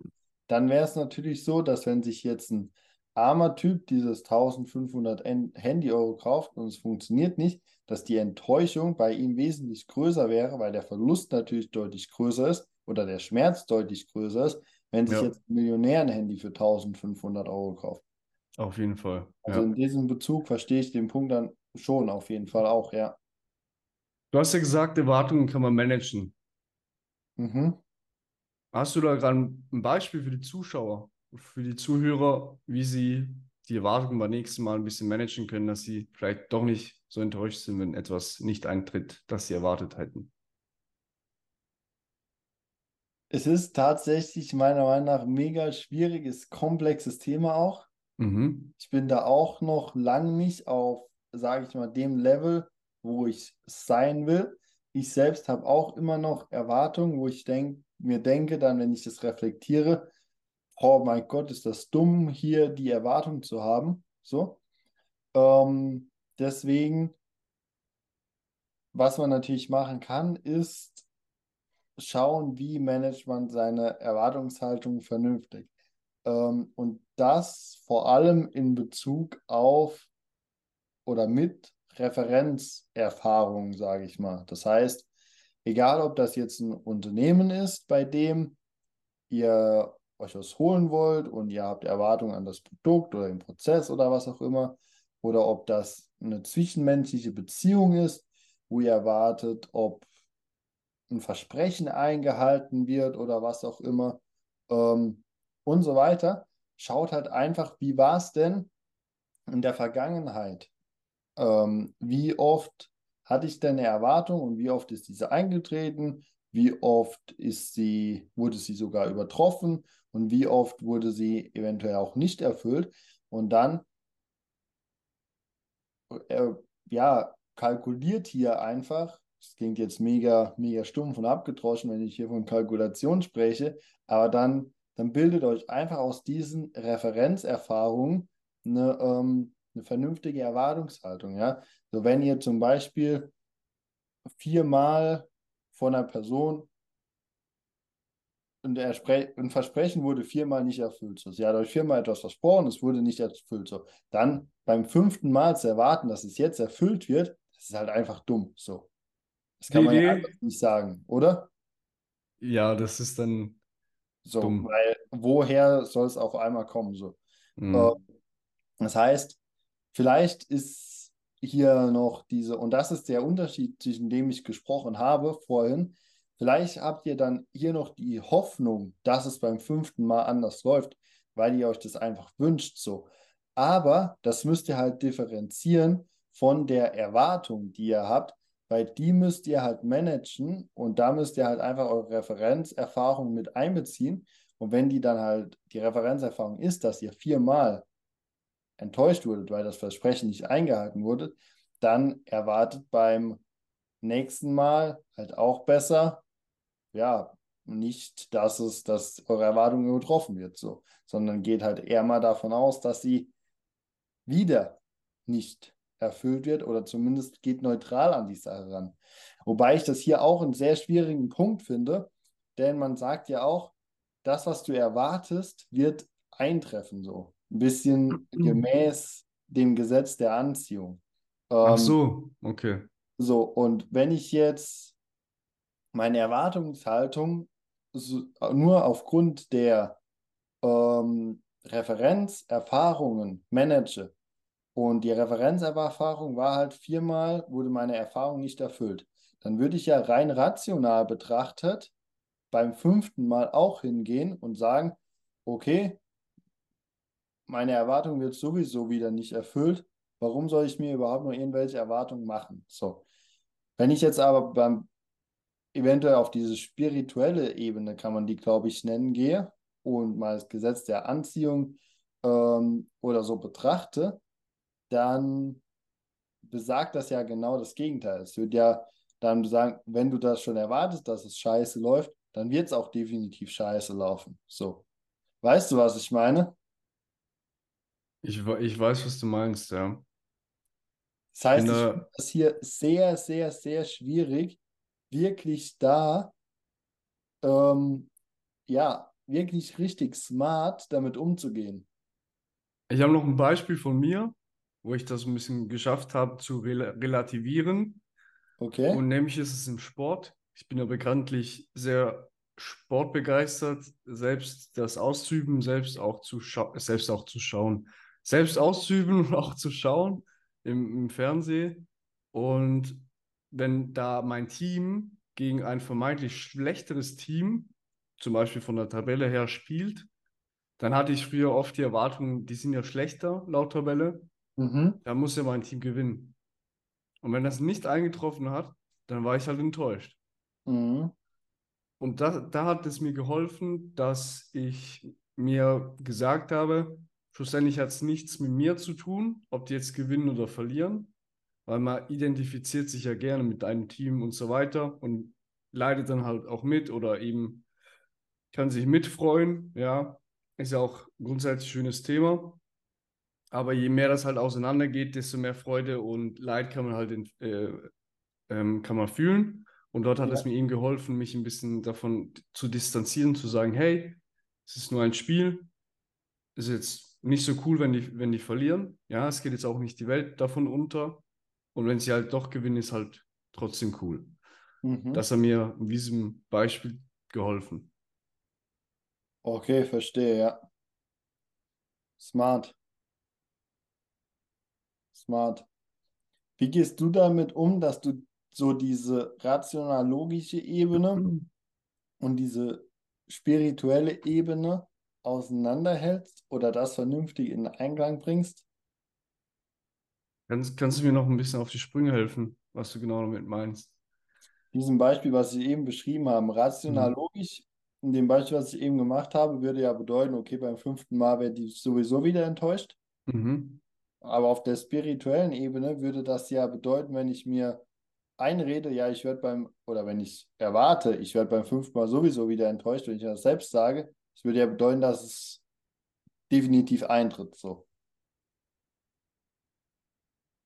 dann wäre es natürlich so, dass wenn sich jetzt ein armer Typ dieses 1500 Handy-Euro kauft und es funktioniert nicht, dass die Enttäuschung bei ihm wesentlich größer wäre, weil der Verlust natürlich deutlich größer ist oder der Schmerz deutlich größer ist, wenn sich ja. jetzt ein Millionär ein Handy für 1500 Euro kauft. Auf jeden Fall. Also ja. in diesem Bezug verstehe ich den Punkt dann schon auf jeden Fall auch, ja. Du hast ja gesagt, Erwartungen kann man managen. Mhm. Hast du da gerade ein Beispiel für die Zuschauer, für die Zuhörer, wie sie die Erwartungen beim nächsten Mal ein bisschen managen können, dass sie vielleicht doch nicht so enttäuscht sind, wenn etwas nicht eintritt, das sie erwartet hätten? Es ist tatsächlich meiner Meinung nach ein mega schwieriges, komplexes Thema auch. Mhm. Ich bin da auch noch lang nicht auf, sage ich mal, dem Level, wo ich sein will. Ich selbst habe auch immer noch Erwartungen, wo ich denke, mir denke, dann, wenn ich das reflektiere, oh mein Gott, ist das dumm, hier die Erwartung zu haben. So. Ähm, deswegen, was man natürlich machen kann, ist schauen, wie managt man seine Erwartungshaltung vernünftig. Ähm, und das vor allem in Bezug auf oder mit Referenzerfahrungen, sage ich mal. Das heißt, Egal, ob das jetzt ein Unternehmen ist, bei dem ihr euch was holen wollt und ihr habt Erwartungen an das Produkt oder den Prozess oder was auch immer, oder ob das eine zwischenmenschliche Beziehung ist, wo ihr erwartet, ob ein Versprechen eingehalten wird oder was auch immer ähm, und so weiter. Schaut halt einfach, wie war es denn in der Vergangenheit? Ähm, wie oft hatte ich denn eine Erwartung und wie oft ist diese eingetreten? Wie oft ist sie, wurde sie sogar übertroffen und wie oft wurde sie eventuell auch nicht erfüllt? Und dann äh, ja, kalkuliert hier einfach, das klingt jetzt mega, mega stumpf und abgedroschen, wenn ich hier von Kalkulation spreche, aber dann dann bildet euch einfach aus diesen Referenzerfahrungen eine, ähm, eine vernünftige Erwartungshaltung. Ja? So, wenn ihr zum Beispiel viermal von einer Person und ein Versprechen wurde viermal nicht erfüllt. So. Sie hat euch viermal etwas versprochen, es wurde nicht erfüllt. So. Dann beim fünften Mal zu erwarten, dass es jetzt erfüllt wird, das ist halt einfach dumm. So. Das kann man ja nicht sagen, oder? Ja, das ist dann so, dumm. weil woher soll es auf einmal kommen? So. Mhm. Das heißt, vielleicht ist hier noch diese, und das ist der Unterschied, zwischen dem ich gesprochen habe vorhin, Vielleicht habt ihr dann hier noch die Hoffnung, dass es beim fünften Mal anders läuft, weil ihr euch das einfach wünscht so. Aber das müsst ihr halt differenzieren von der Erwartung, die ihr habt, weil die müsst ihr halt managen und da müsst ihr halt einfach eure Referenzerfahrung mit einbeziehen. Und wenn die dann halt die Referenzerfahrung ist, dass ihr viermal enttäuscht wurdet, weil das Versprechen nicht eingehalten wurde, dann erwartet beim nächsten Mal halt auch besser ja, nicht, dass es, dass eure Erwartungen übertroffen wird, so, sondern geht halt eher mal davon aus, dass sie wieder nicht erfüllt wird oder zumindest geht neutral an die Sache ran. Wobei ich das hier auch einen sehr schwierigen Punkt finde, denn man sagt ja auch, das, was du erwartest, wird eintreffen, so. Ein bisschen gemäß dem Gesetz der Anziehung. Ähm, Ach so, okay. So, und wenn ich jetzt meine Erwartungshaltung nur aufgrund der ähm, Referenzerfahrungen manage. Und die Referenzerfahrung war halt viermal, wurde meine Erfahrung nicht erfüllt. Dann würde ich ja rein rational betrachtet beim fünften Mal auch hingehen und sagen, okay, meine Erwartung wird sowieso wieder nicht erfüllt. Warum soll ich mir überhaupt noch irgendwelche Erwartungen machen? So. Wenn ich jetzt aber beim eventuell auf diese spirituelle Ebene, kann man die, glaube ich, nennen, gehe und mal das Gesetz der Anziehung ähm, oder so betrachte, dann besagt das ja genau das Gegenteil. Es wird ja dann sagen, wenn du das schon erwartest, dass es scheiße läuft, dann wird es auch definitiv scheiße laufen. So. Weißt du, was ich meine? Ich, ich weiß, was du meinst, ja. Das heißt, ich finde das hier sehr, sehr, sehr schwierig, wirklich da, ähm, ja, wirklich richtig smart damit umzugehen. Ich habe noch ein Beispiel von mir, wo ich das ein bisschen geschafft habe zu rel relativieren. Okay. Und nämlich ist es im Sport. Ich bin ja bekanntlich sehr sportbegeistert, selbst das auszuüben, selbst auch zu, selbst auch zu schauen. Selbst auszuüben und auch zu schauen im, im Fernsehen. Und wenn da mein Team gegen ein vermeintlich schlechteres Team, zum Beispiel von der Tabelle her, spielt, dann hatte ich früher oft die Erwartung, die sind ja schlechter laut Tabelle, mhm. da muss ja mein Team gewinnen. Und wenn das nicht eingetroffen hat, dann war ich halt enttäuscht. Mhm. Und da, da hat es mir geholfen, dass ich mir gesagt habe, schlussendlich hat es nichts mit mir zu tun, ob die jetzt gewinnen oder verlieren, weil man identifiziert sich ja gerne mit einem Team und so weiter und leidet dann halt auch mit oder eben kann sich mitfreuen, ja, ist ja auch grundsätzlich ein schönes Thema. Aber je mehr das halt auseinandergeht, desto mehr Freude und Leid kann man halt in, äh, ähm, kann man fühlen. Und dort hat ja. es mir eben geholfen, mich ein bisschen davon zu distanzieren, zu sagen, hey, es ist nur ein Spiel, ist jetzt nicht so cool, wenn die, wenn die verlieren. Ja, es geht jetzt auch nicht die Welt davon unter. Und wenn sie halt doch gewinnen, ist halt trotzdem cool. Mhm. Das hat mir in diesem Beispiel geholfen. Okay, verstehe, ja. Smart. Smart. Wie gehst du damit um, dass du so diese rational-logische Ebene und diese spirituelle Ebene auseinanderhältst oder das vernünftig in Einklang bringst? Kannst, kannst du mir noch ein bisschen auf die Sprünge helfen, was du genau damit meinst? diesem Beispiel, was ich eben beschrieben habe, rational mhm. logisch, in dem Beispiel, was ich eben gemacht habe, würde ja bedeuten, okay, beim fünften Mal wäre die sowieso wieder enttäuscht. Mhm. Aber auf der spirituellen Ebene würde das ja bedeuten, wenn ich mir einrede, ja, ich werde beim, oder wenn ich erwarte, ich werde beim fünften Mal sowieso wieder enttäuscht, wenn ich das selbst sage, Das würde ja bedeuten, dass es definitiv eintritt. So.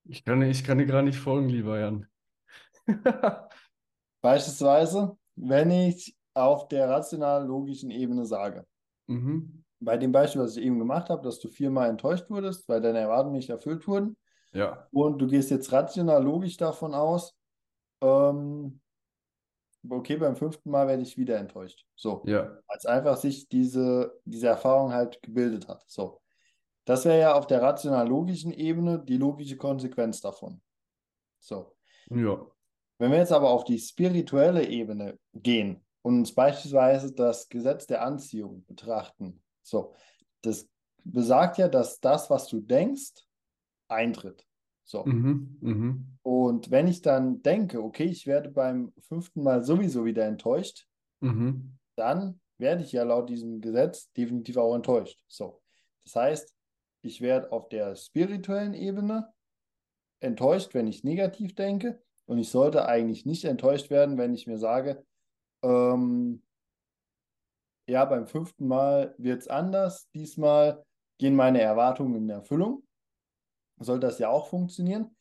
Ich kann, ich kann dir gerade nicht folgen, lieber Jan. Beispielsweise, wenn ich auf der rational-logischen Ebene sage, Mhm. bei dem Beispiel, was ich eben gemacht habe, dass du viermal enttäuscht wurdest, weil deine Erwartungen nicht erfüllt wurden, Ja. und du gehst jetzt rational logisch davon aus, ähm, okay, beim fünften Mal werde ich wieder enttäuscht. So, Ja. als einfach sich diese, diese Erfahrung halt gebildet hat. So, das wäre ja auf der rational-logischen Ebene die logische Konsequenz davon. So, Ja. wenn wir jetzt aber auf die spirituelle Ebene gehen und uns beispielsweise das Gesetz der Anziehung betrachten, so, das besagt ja, dass das, was du denkst, eintritt. So. Mhm. Mhm. Und wenn ich dann denke, okay, ich werde beim fünften Mal sowieso wieder enttäuscht, Mhm. dann werde ich ja laut diesem Gesetz definitiv auch enttäuscht. So. Das heißt, ich werde auf der spirituellen Ebene enttäuscht, wenn ich negativ denke. Und ich sollte eigentlich nicht enttäuscht werden, wenn ich mir sage, ähm, ja, beim fünften Mal wird es anders. Diesmal gehen meine Erwartungen in Erfüllung. Soll das ja auch funktionieren.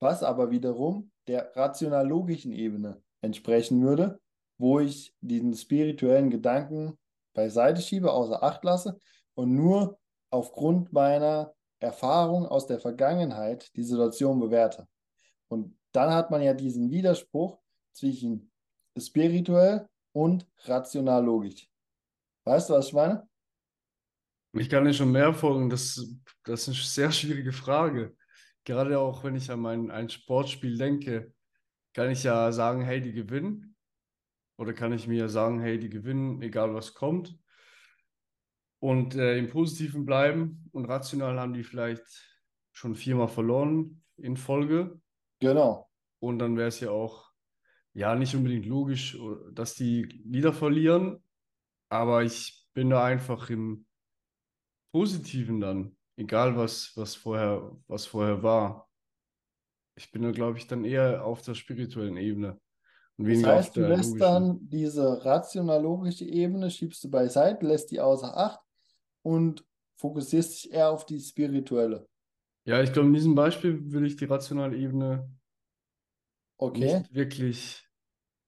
Was aber wiederum der rational-logischen Ebene entsprechen würde, wo ich diesen spirituellen Gedanken beiseite schiebe, außer Acht lasse und nur aufgrund meiner Erfahrung aus der Vergangenheit die Situation bewerte. Und dann hat man ja diesen Widerspruch zwischen spirituell und rational-logisch. Weißt du, was ich meine? Ich kann dir schon mehr folgen. Das, das ist eine sehr schwierige Frage. Gerade auch, wenn ich an mein, ein Sportspiel denke, kann ich ja sagen, hey, die gewinnen. Oder kann ich mir sagen, hey, die gewinnen, egal was kommt. Und äh, im Positiven bleiben. Und rational haben die vielleicht schon viermal verloren in Folge. Genau. Und dann wäre es ja auch, ja, nicht unbedingt logisch, dass die wieder verlieren. Aber ich bin da einfach im Positiven dann, egal was, was vorher, was vorher war. Ich bin da, glaube ich, dann eher auf der spirituellen Ebene und Das auf heißt, du lässt logischen. dann diese rational-logische Ebene, schiebst du beiseite, lässt die außer Acht und fokussierst dich eher auf die spirituelle. Ja, ich glaube, in diesem Beispiel würde ich die rationale Ebene Okay, nicht wirklich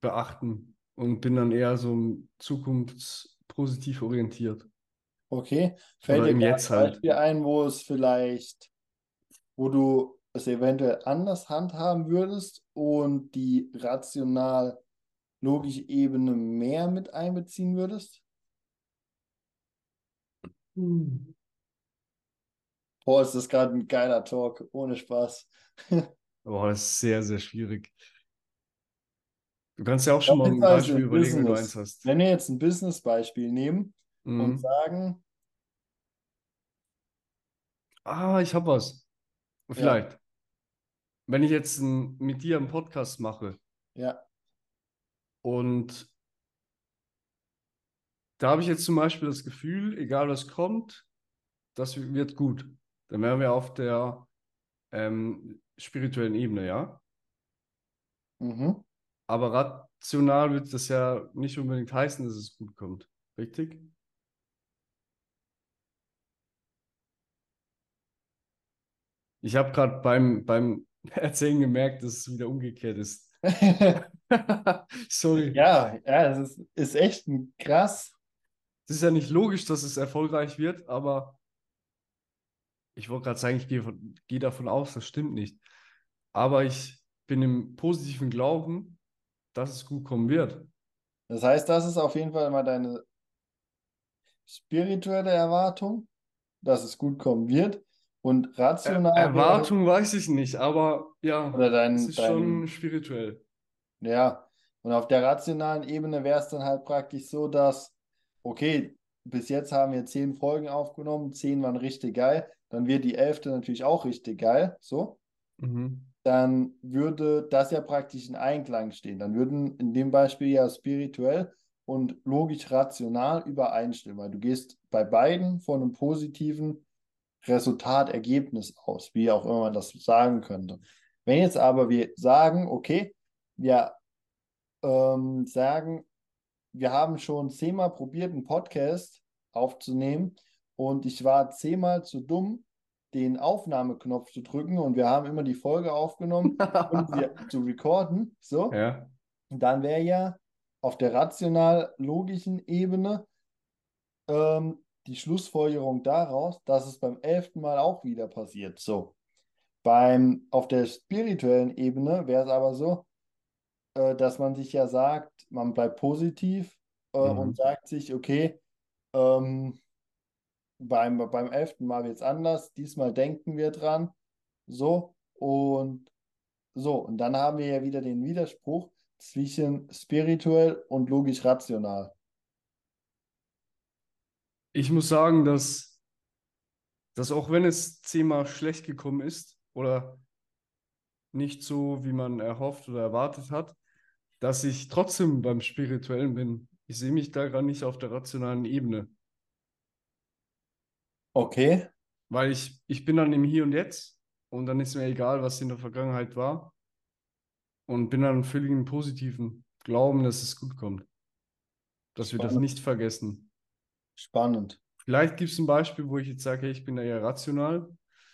beachten und bin dann eher so zukunftspositiv orientiert. Okay. Fällt Oder dir Jetzt ein halt. Ein, wo es vielleicht, wo du es eventuell anders handhaben würdest und die rational-logische Ebene mehr mit einbeziehen würdest? Hm. Boah, ist das gerade ein geiler Talk, ohne Spaß. Boah, das ist sehr, sehr schwierig. Du kannst ja auch schon mal ein Beispiel im überlegen, wenn du eins hast. Wenn wir jetzt ein Business-Beispiel nehmen und Mhm. sagen, Ah, ich habe was. ja, Vielleicht. Wenn ich jetzt ein, mit dir einen Podcast mache ja, und da habe ich jetzt zum Beispiel das Gefühl, egal was kommt, das wird gut. Dann wären wir auf der ähm, spirituellen Ebene, ja. mhm. Aber rational wird das ja nicht unbedingt heißen, dass es gut kommt. Richtig? Ich habe gerade beim, beim Erzählen gemerkt, dass es wieder umgekehrt ist. Sorry. Ja, ja, es ist, ist echt ein krass. Es ist ja nicht logisch, dass es erfolgreich wird, aber ich wollte gerade sagen, ich gehe, von, gehe davon aus, das stimmt nicht. Aber ich bin im positiven Glauben, dass es gut kommen wird. Das heißt, das ist auf jeden Fall mal deine spirituelle Erwartung, dass es gut kommen wird. Und Er rational wäre, Erwartung weiß ich nicht, aber ja, oder es dein, ist schon dein, spirituell. ja, und auf der rationalen Ebene wäre es dann halt praktisch so, dass, okay, bis jetzt haben wir zehn Folgen aufgenommen, zehn waren richtig geil, dann wird die elfte natürlich auch richtig geil, so. Mhm. dann würde das ja praktisch in Einklang stehen. Dann würden in dem Beispiel ja spirituell und logisch rational übereinstimmen, weil du gehst bei beiden von einem positiven Resultat, Ergebnis aus, wie auch immer man das sagen könnte. Wenn jetzt aber wir sagen, okay, wir ähm, sagen, wir haben schon zehnmal probiert, einen Podcast aufzunehmen und ich war zehnmal zu dumm, den Aufnahmeknopf zu drücken und wir haben immer die Folge aufgenommen, um sie zu recorden. So. Ja. Dann wäre ja auf der rational-logischen Ebene ähm, die Schlussfolgerung daraus, dass es beim elften Mal auch wieder passiert. So. Beim, auf der spirituellen Ebene wäre es aber so, äh, dass man sich ja sagt, man bleibt positiv äh, Mhm. und sagt sich, okay, ähm, beim, beim elften Mal wird es anders, diesmal denken wir dran. So, und so, und dann haben wir ja wieder den Widerspruch zwischen spirituell und logisch-rational. Ich muss sagen, dass, dass auch wenn es zehnmal schlecht gekommen ist oder nicht so, wie man erhofft oder erwartet hat, dass ich trotzdem beim Spirituellen bin. Ich sehe mich da gerade nicht auf der rationalen Ebene, Okay, weil ich, ich bin dann im Hier und Jetzt und dann ist mir egal, was in der Vergangenheit war und bin dann völlig im positiven Glauben, dass es gut kommt, dass wir das nicht vergessen. Spannend. Vielleicht gibt es ein Beispiel, wo ich jetzt sage, ich bin da eher rational.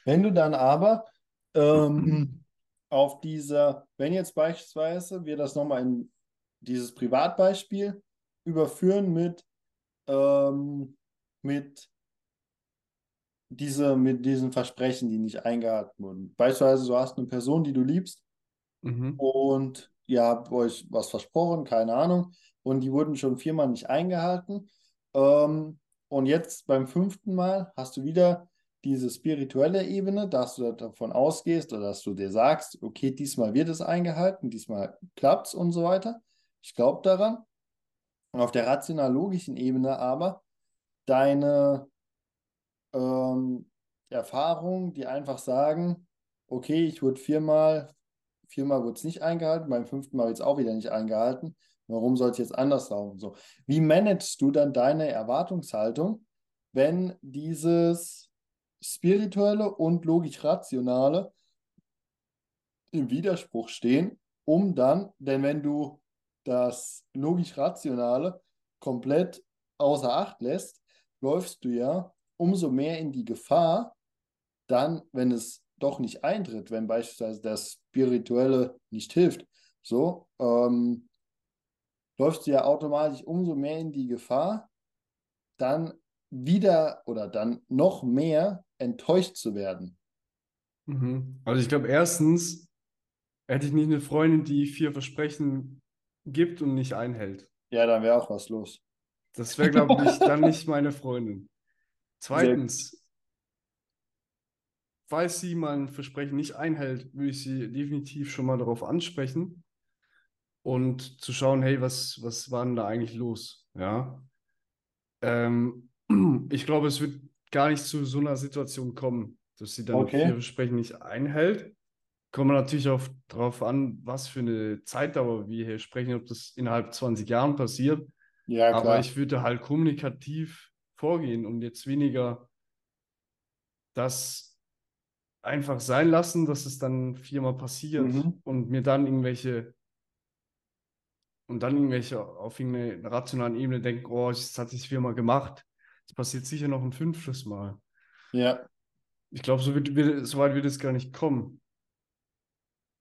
Wenn du dann aber ähm, auf dieser, wenn jetzt beispielsweise wir das nochmal in dieses Privatbeispiel überführen mit, ähm, mit, diese, mit diesen Versprechen, die nicht eingehalten wurden. Beispielsweise, du hast eine Person, die du liebst Mhm. und ihr habt euch was versprochen, keine Ahnung, und die wurden schon viermal nicht eingehalten. Ähm, und jetzt beim fünften Mal hast du wieder diese spirituelle Ebene, dass du davon ausgehst oder dass du dir sagst, okay, diesmal wird es eingehalten, diesmal klappt es und so weiter. Ich glaube daran. Und auf der rational-logischen Ebene aber deine ähm, Erfahrungen, die einfach sagen, okay, ich wurde viermal, viermal wurde es nicht eingehalten, beim fünften Mal wird es auch wieder nicht eingehalten. Warum soll es jetzt anders laufen? So. Wie managst du dann deine Erwartungshaltung, wenn dieses spirituelle und logisch-rationale im Widerspruch stehen, um dann, denn wenn du das logisch-rationale komplett außer Acht lässt, läufst du ja umso mehr in die Gefahr, dann, wenn es doch nicht eintritt, wenn beispielsweise das Spirituelle nicht hilft, so, ähm, läufst du ja automatisch umso mehr in die Gefahr, dann wieder oder dann noch mehr enttäuscht zu werden. Mhm. Also ich glaube, erstens hätte ich nicht eine Freundin, die vier Versprechen gibt und nicht einhält. Ja, dann wäre auch was los. Das wäre, glaube ich, dann nicht meine Freundin. Zweitens, falls sie mal ein Versprechen nicht einhält, würde ich sie definitiv schon mal darauf ansprechen und zu schauen, hey, was, was war denn da eigentlich los? Ja. Ähm, ich glaube, es wird gar nicht zu so einer Situation kommen, dass sie dann Okay. vier Versprechen nicht einhält. Kommt natürlich auch darauf an, was für eine Zeitdauer wir hier sprechen, ob das innerhalb 20 Jahren passiert. Ja, Aber klar. ich würde halt kommunikativ vorgehen und jetzt weniger das einfach sein lassen, dass es dann viermal passiert Mhm. und mir dann irgendwelche und dann irgendwelche auf irgendeiner rationalen Ebene denken, oh, das hat es viermal gemacht. Es passiert sicher noch ein fünftes Mal. Ja, Ich glaube, so, wird, wird, so weit wird es gar nicht kommen.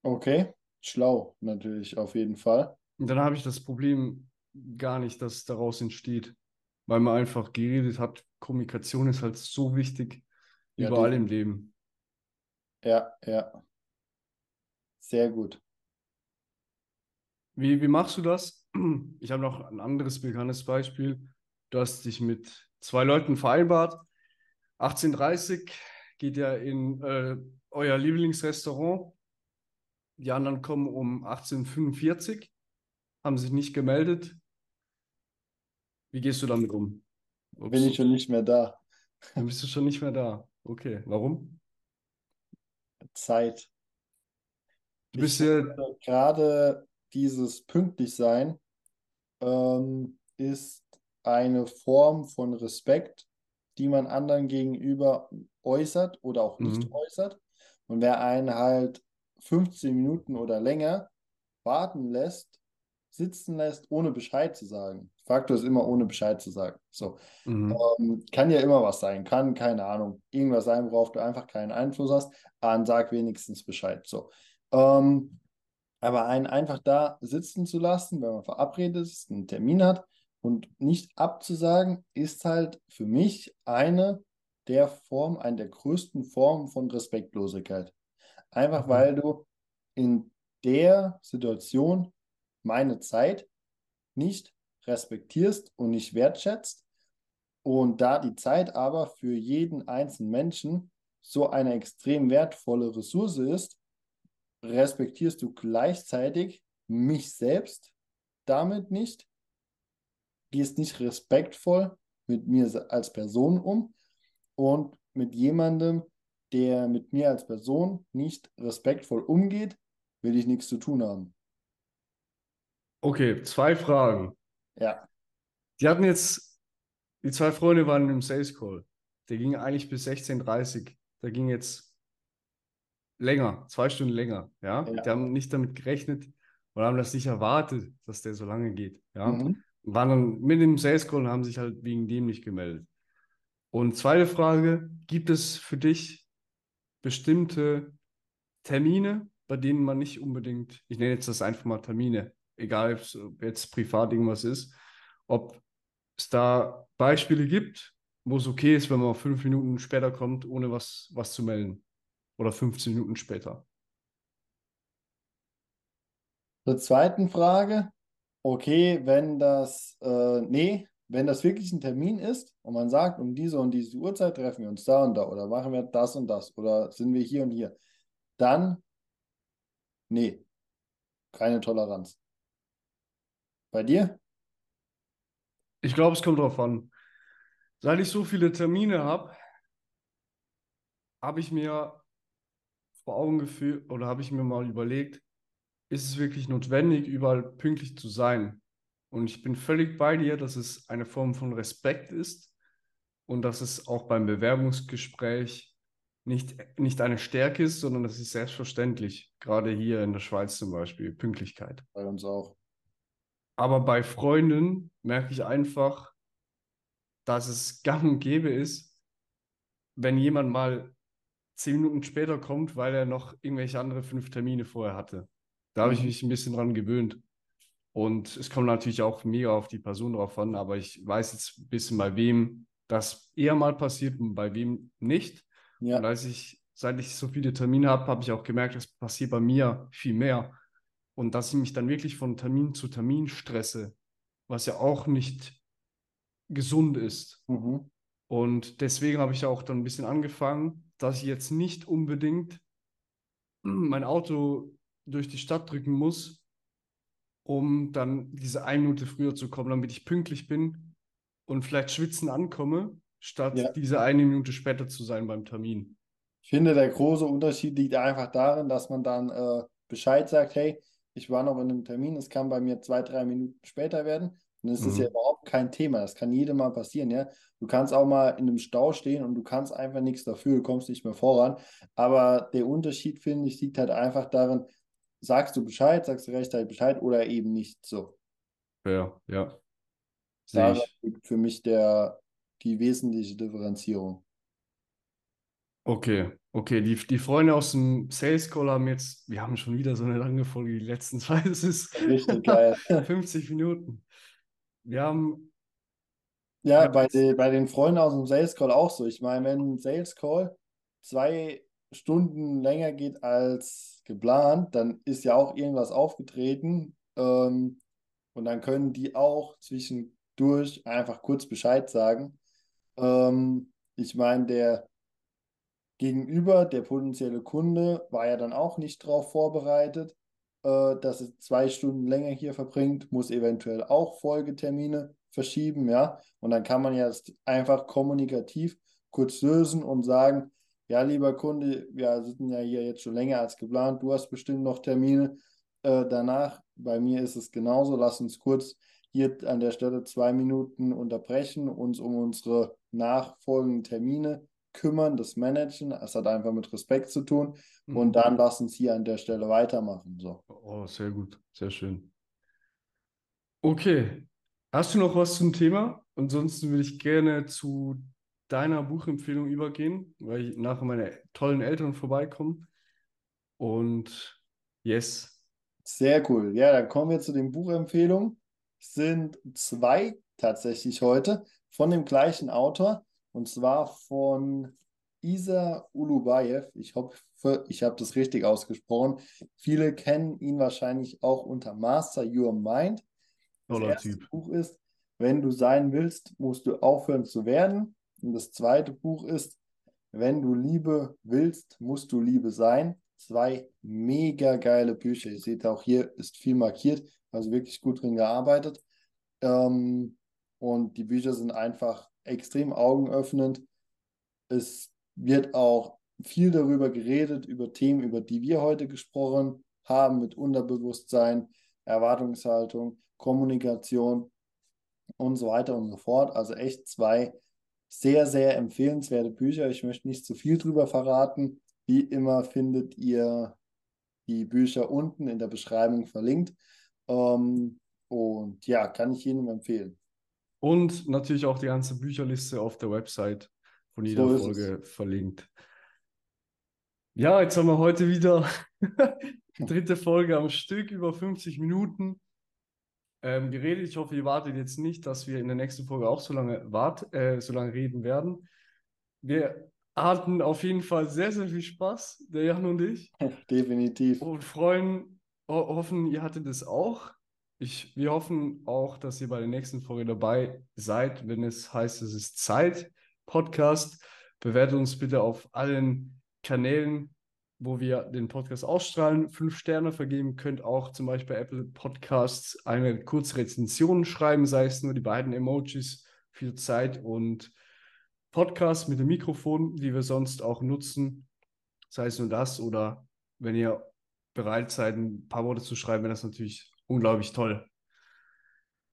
okay. Schlau, natürlich, auf jeden Fall. Und dann habe ich das Problem gar nicht, dass daraus entsteht, weil man einfach geredet hat. Kommunikation ist halt so wichtig Ja, überall im Leben. Ja, ja. Sehr gut. Wie, wie machst du das? Ich habe noch ein anderes bekanntes Beispiel. Du hast dich mit zwei Leuten vereinbart. 18.30 geht ihr in äh, euer Lieblingsrestaurant. Die anderen kommen um 18.45 haben sich nicht gemeldet. Wie gehst du damit um? Ups, Bin ich schon nicht mehr da. dann bist du schon nicht mehr da. Okay, warum? Zeit. Du bist Ich ja, gerade dieses Pünktlichsein ähm, ist eine Form von Respekt, die man anderen gegenüber äußert oder auch nicht Mhm. äußert. Und wer einen halt 15 Minuten oder länger warten lässt, sitzen lässt, ohne Bescheid zu sagen. Faktor ist immer ohne Bescheid zu sagen. So. Mhm. Ähm, kann ja immer was sein. Kann, keine Ahnung, irgendwas sein, worauf du einfach keinen Einfluss hast. Dann sag wenigstens Bescheid. So. Ähm, aber einen einfach da sitzen zu lassen, wenn man verabredet ist, einen Termin hat und nicht abzusagen, ist halt für mich eine der Formen, eine der größten Formen von Respektlosigkeit. Einfach Mhm. weil du in der Situation meine Zeit nicht respektierst und nicht wertschätzt und da die Zeit aber für jeden einzelnen Menschen so eine extrem wertvolle Ressource ist, respektierst du gleichzeitig mich selbst damit nicht, gehst nicht respektvoll mit mir als Person um und mit jemandem, der mit mir als Person nicht respektvoll umgeht, will ich nichts zu tun haben. Okay, zwei Fragen. Ja, Die hatten jetzt, die zwei Freunde waren im Sales Call. Der ging eigentlich bis 16.30 Uhr. Der ging jetzt länger, zwei Stunden länger. Ja? Ja. Die haben nicht damit gerechnet oder haben das nicht erwartet, dass der so lange geht. Ja? Mhm. Waren dann mit dem Sales Call und haben sich halt wegen dem nicht gemeldet. Und zweite Frage, gibt es für dich bestimmte Termine, bei denen man nicht unbedingt, ich nenne jetzt das einfach mal Termine, egal ob es jetzt privat irgendwas ist, ob es da Beispiele gibt, wo es okay ist, wenn man fünf Minuten später kommt, ohne was, was zu melden. Oder 15 Minuten später. Zur zweiten Frage, okay, wenn das, äh, nee, wenn das wirklich ein Termin ist und man sagt, um diese und diese Uhrzeit treffen wir uns da und da oder machen wir das und das oder sind wir hier und hier, dann, nee, keine Toleranz. Bei dir? Ich glaube, es kommt drauf an. Seit ich so viele Termine habe, habe ich mir vor Augen geführt oder habe ich mir mal überlegt, ist es wirklich notwendig, überall pünktlich zu sein? Und ich bin völlig bei dir, dass es eine Form von Respekt ist und dass es auch beim Bewerbungsgespräch nicht, nicht eine Stärke ist, sondern das ist selbstverständlich, gerade hier in der Schweiz zum Beispiel, Pünktlichkeit. Bei uns auch. Aber bei Freunden merke ich einfach, dass es gang und gäbe ist, wenn jemand mal zehn Minuten später kommt, weil er noch irgendwelche andere fünf Termine vorher hatte. Da habe ich Mhm. mich ein bisschen dran gewöhnt. Und es kommt natürlich auch mega auf die Person drauf an, aber ich weiß jetzt ein bisschen, bei wem das eher mal passiert und bei wem nicht. Ja, Und als ich, seit ich so viele Termine habe, habe ich auch gemerkt, es passiert bei mir viel mehr. Und dass ich mich dann wirklich von Termin zu Termin stresse, was ja auch nicht gesund ist. mhm. Und deswegen habe ich auch dann ein bisschen angefangen, dass ich jetzt nicht unbedingt mein Auto durch die Stadt drücken muss, um dann diese eine Minute früher zu kommen, damit ich pünktlich bin und vielleicht schwitzen ankomme, statt Ja. diese eine Minute später zu sein beim Termin. Ich finde, der große Unterschied liegt einfach darin, dass man dann äh, Bescheid sagt, hey, ich war noch in einem Termin, es kann bei mir zwei, drei Minuten später werden. Und das ist Mhm. ja überhaupt kein Thema. Das kann jedem mal passieren, ja. Du kannst auch mal in einem Stau stehen und du kannst einfach nichts dafür, du kommst nicht mehr voran. Aber der Unterschied, finde ich, liegt halt einfach darin, sagst du Bescheid, sagst du rechtzeitig Bescheid oder eben nicht so. Ja, ja. Ich. liegt für mich der, die wesentliche Differenzierung. Okay, okay. Die, die Freunde aus dem Sales Call haben jetzt, wir haben schon wieder so eine lange Folge, die letzten zwei, das ist Richtig geil. 50 Minuten. Wir haben, Ja, bei, den bei den Freunden aus dem Sales Call auch so. Ich meine, wenn ein Sales Call zwei Stunden länger geht als geplant, dann ist ja auch irgendwas aufgetreten. Ähm, und dann können die auch zwischendurch einfach kurz Bescheid sagen. Ähm, ich meine, der Gegenüber, der potenzielle Kunde, war ja dann auch nicht darauf vorbereitet, äh, dass es zwei Stunden länger hier verbringt, muss eventuell auch Folgetermine verschieben, ja. Und dann kann man ja einfach kommunikativ kurz lösen und sagen, ja, lieber Kunde, wir sitzen ja hier jetzt schon länger als geplant, du hast bestimmt noch Termine äh, danach. Bei mir ist es genauso. Lass uns kurz hier an der Stelle zwei Minuten unterbrechen, uns um unsere nachfolgenden Termine kümmern, das Managen. Es hat einfach mit Respekt zu tun. Und dann lass uns hier an der Stelle weitermachen. So. oh, sehr gut, sehr schön. Okay. Hast du noch was zum Thema? Ansonsten würde ich gerne zu deiner Buchempfehlung übergehen, weil ich nachher meine tollen Eltern vorbeikommen. Und yes. Sehr cool. Ja, dann kommen wir zu den Buchempfehlungen. Es sind zwei tatsächlich heute von dem gleichen Autor und zwar von Isa Ulubayev. Ich hoffe, ich habe das richtig ausgesprochen. Viele kennen ihn wahrscheinlich auch unter Master Your Mind. Das erste. Buch ist, wenn du sein willst, musst du aufhören zu werden. Und das zweite Buch ist, wenn du Liebe willst, musst du Liebe sein. Zwei mega geile Bücher. Ihr seht auch hier ist viel markiert, also wirklich gut drin gearbeitet. Ähm, und die Bücher sind einfach extrem augenöffnend. Es wird auch viel darüber geredet, über Themen, über die wir heute gesprochen haben, mit Unterbewusstsein, Erwartungshaltung, Kommunikation und so weiter und so fort. Also echt zwei sehr, sehr empfehlenswerte Bücher. Ich möchte nicht zu viel drüber verraten. Wie immer findet ihr die Bücher unten in der Beschreibung verlinkt. Ähm, und ja, kann ich jedem empfehlen. Und natürlich auch die ganze Bücherliste auf der Website von jeder So Folge verlinkt. Ja, jetzt haben wir heute wieder die dritte Folge am Stück, über 50 Minuten ähm, geredet. Ich hoffe, ihr wartet jetzt nicht, dass wir in der nächsten Folge auch so lange, wart, äh, so lange reden werden. Wir hatten auf jeden Fall sehr, sehr viel Spaß, der Jan und ich, Definitiv. und freuen, ho hoffen, ihr hattet es auch. Ich, wir hoffen auch, dass ihr bei der nächsten Folge dabei seid, wenn es heißt, es ist Zeit, Podcast. Bewertet uns bitte auf allen Kanälen, wo wir den Podcast ausstrahlen. Fünf Sterne vergeben, könnt auch zum Beispiel bei Apple Podcasts eine kurze Rezension schreiben, sei es nur die beiden Emojis für Zeit und Podcast mit dem Mikrofon, die wir sonst auch nutzen. Sei es nur das oder wenn ihr bereit seid, ein paar Worte zu schreiben, wäre das natürlich unglaublich toll.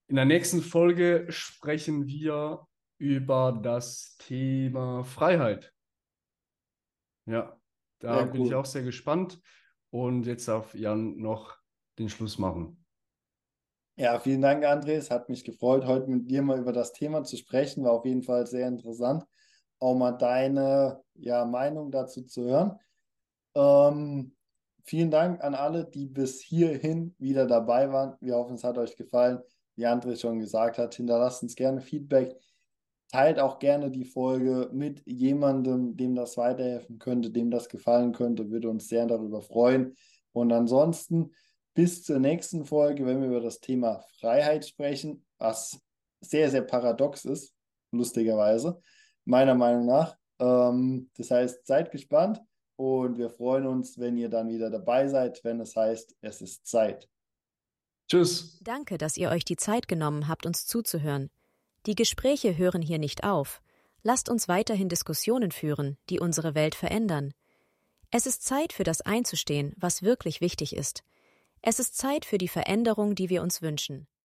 In der nächsten Folge sprechen wir über das Thema Freiheit. Ja, da Sehr bin ich auch sehr gespannt. Und jetzt darf Jan noch den Schluss machen. Ja, vielen Dank, André. Es hat mich gefreut, heute mit dir mal über das Thema zu sprechen. War auf jeden Fall sehr interessant, auch mal deine ja, Meinung dazu zu hören. Ähm, vielen Dank an alle, die bis hierhin wieder dabei waren. Wir hoffen, es hat euch gefallen. Wie André schon gesagt hat, hinterlasst uns gerne Feedback. Teilt auch gerne die Folge mit jemandem, dem das weiterhelfen könnte, dem das gefallen könnte. Würde uns sehr darüber freuen. Und ansonsten bis zur nächsten Folge, wenn wir über das Thema Freiheit sprechen, was sehr, sehr paradox ist, lustigerweise, meiner Meinung nach. Ähm, das heißt, seid gespannt und wir freuen uns, wenn ihr dann wieder dabei seid, wenn es heißt, es ist Zeit. Tschüss. Danke, dass ihr euch die Zeit genommen habt, uns zuzuhören. Die Gespräche hören hier nicht auf. Lasst uns weiterhin Diskussionen führen, die unsere Welt verändern. Es ist Zeit für das einzustehen, was wirklich wichtig ist. Es ist Zeit für die Veränderung, die wir uns wünschen.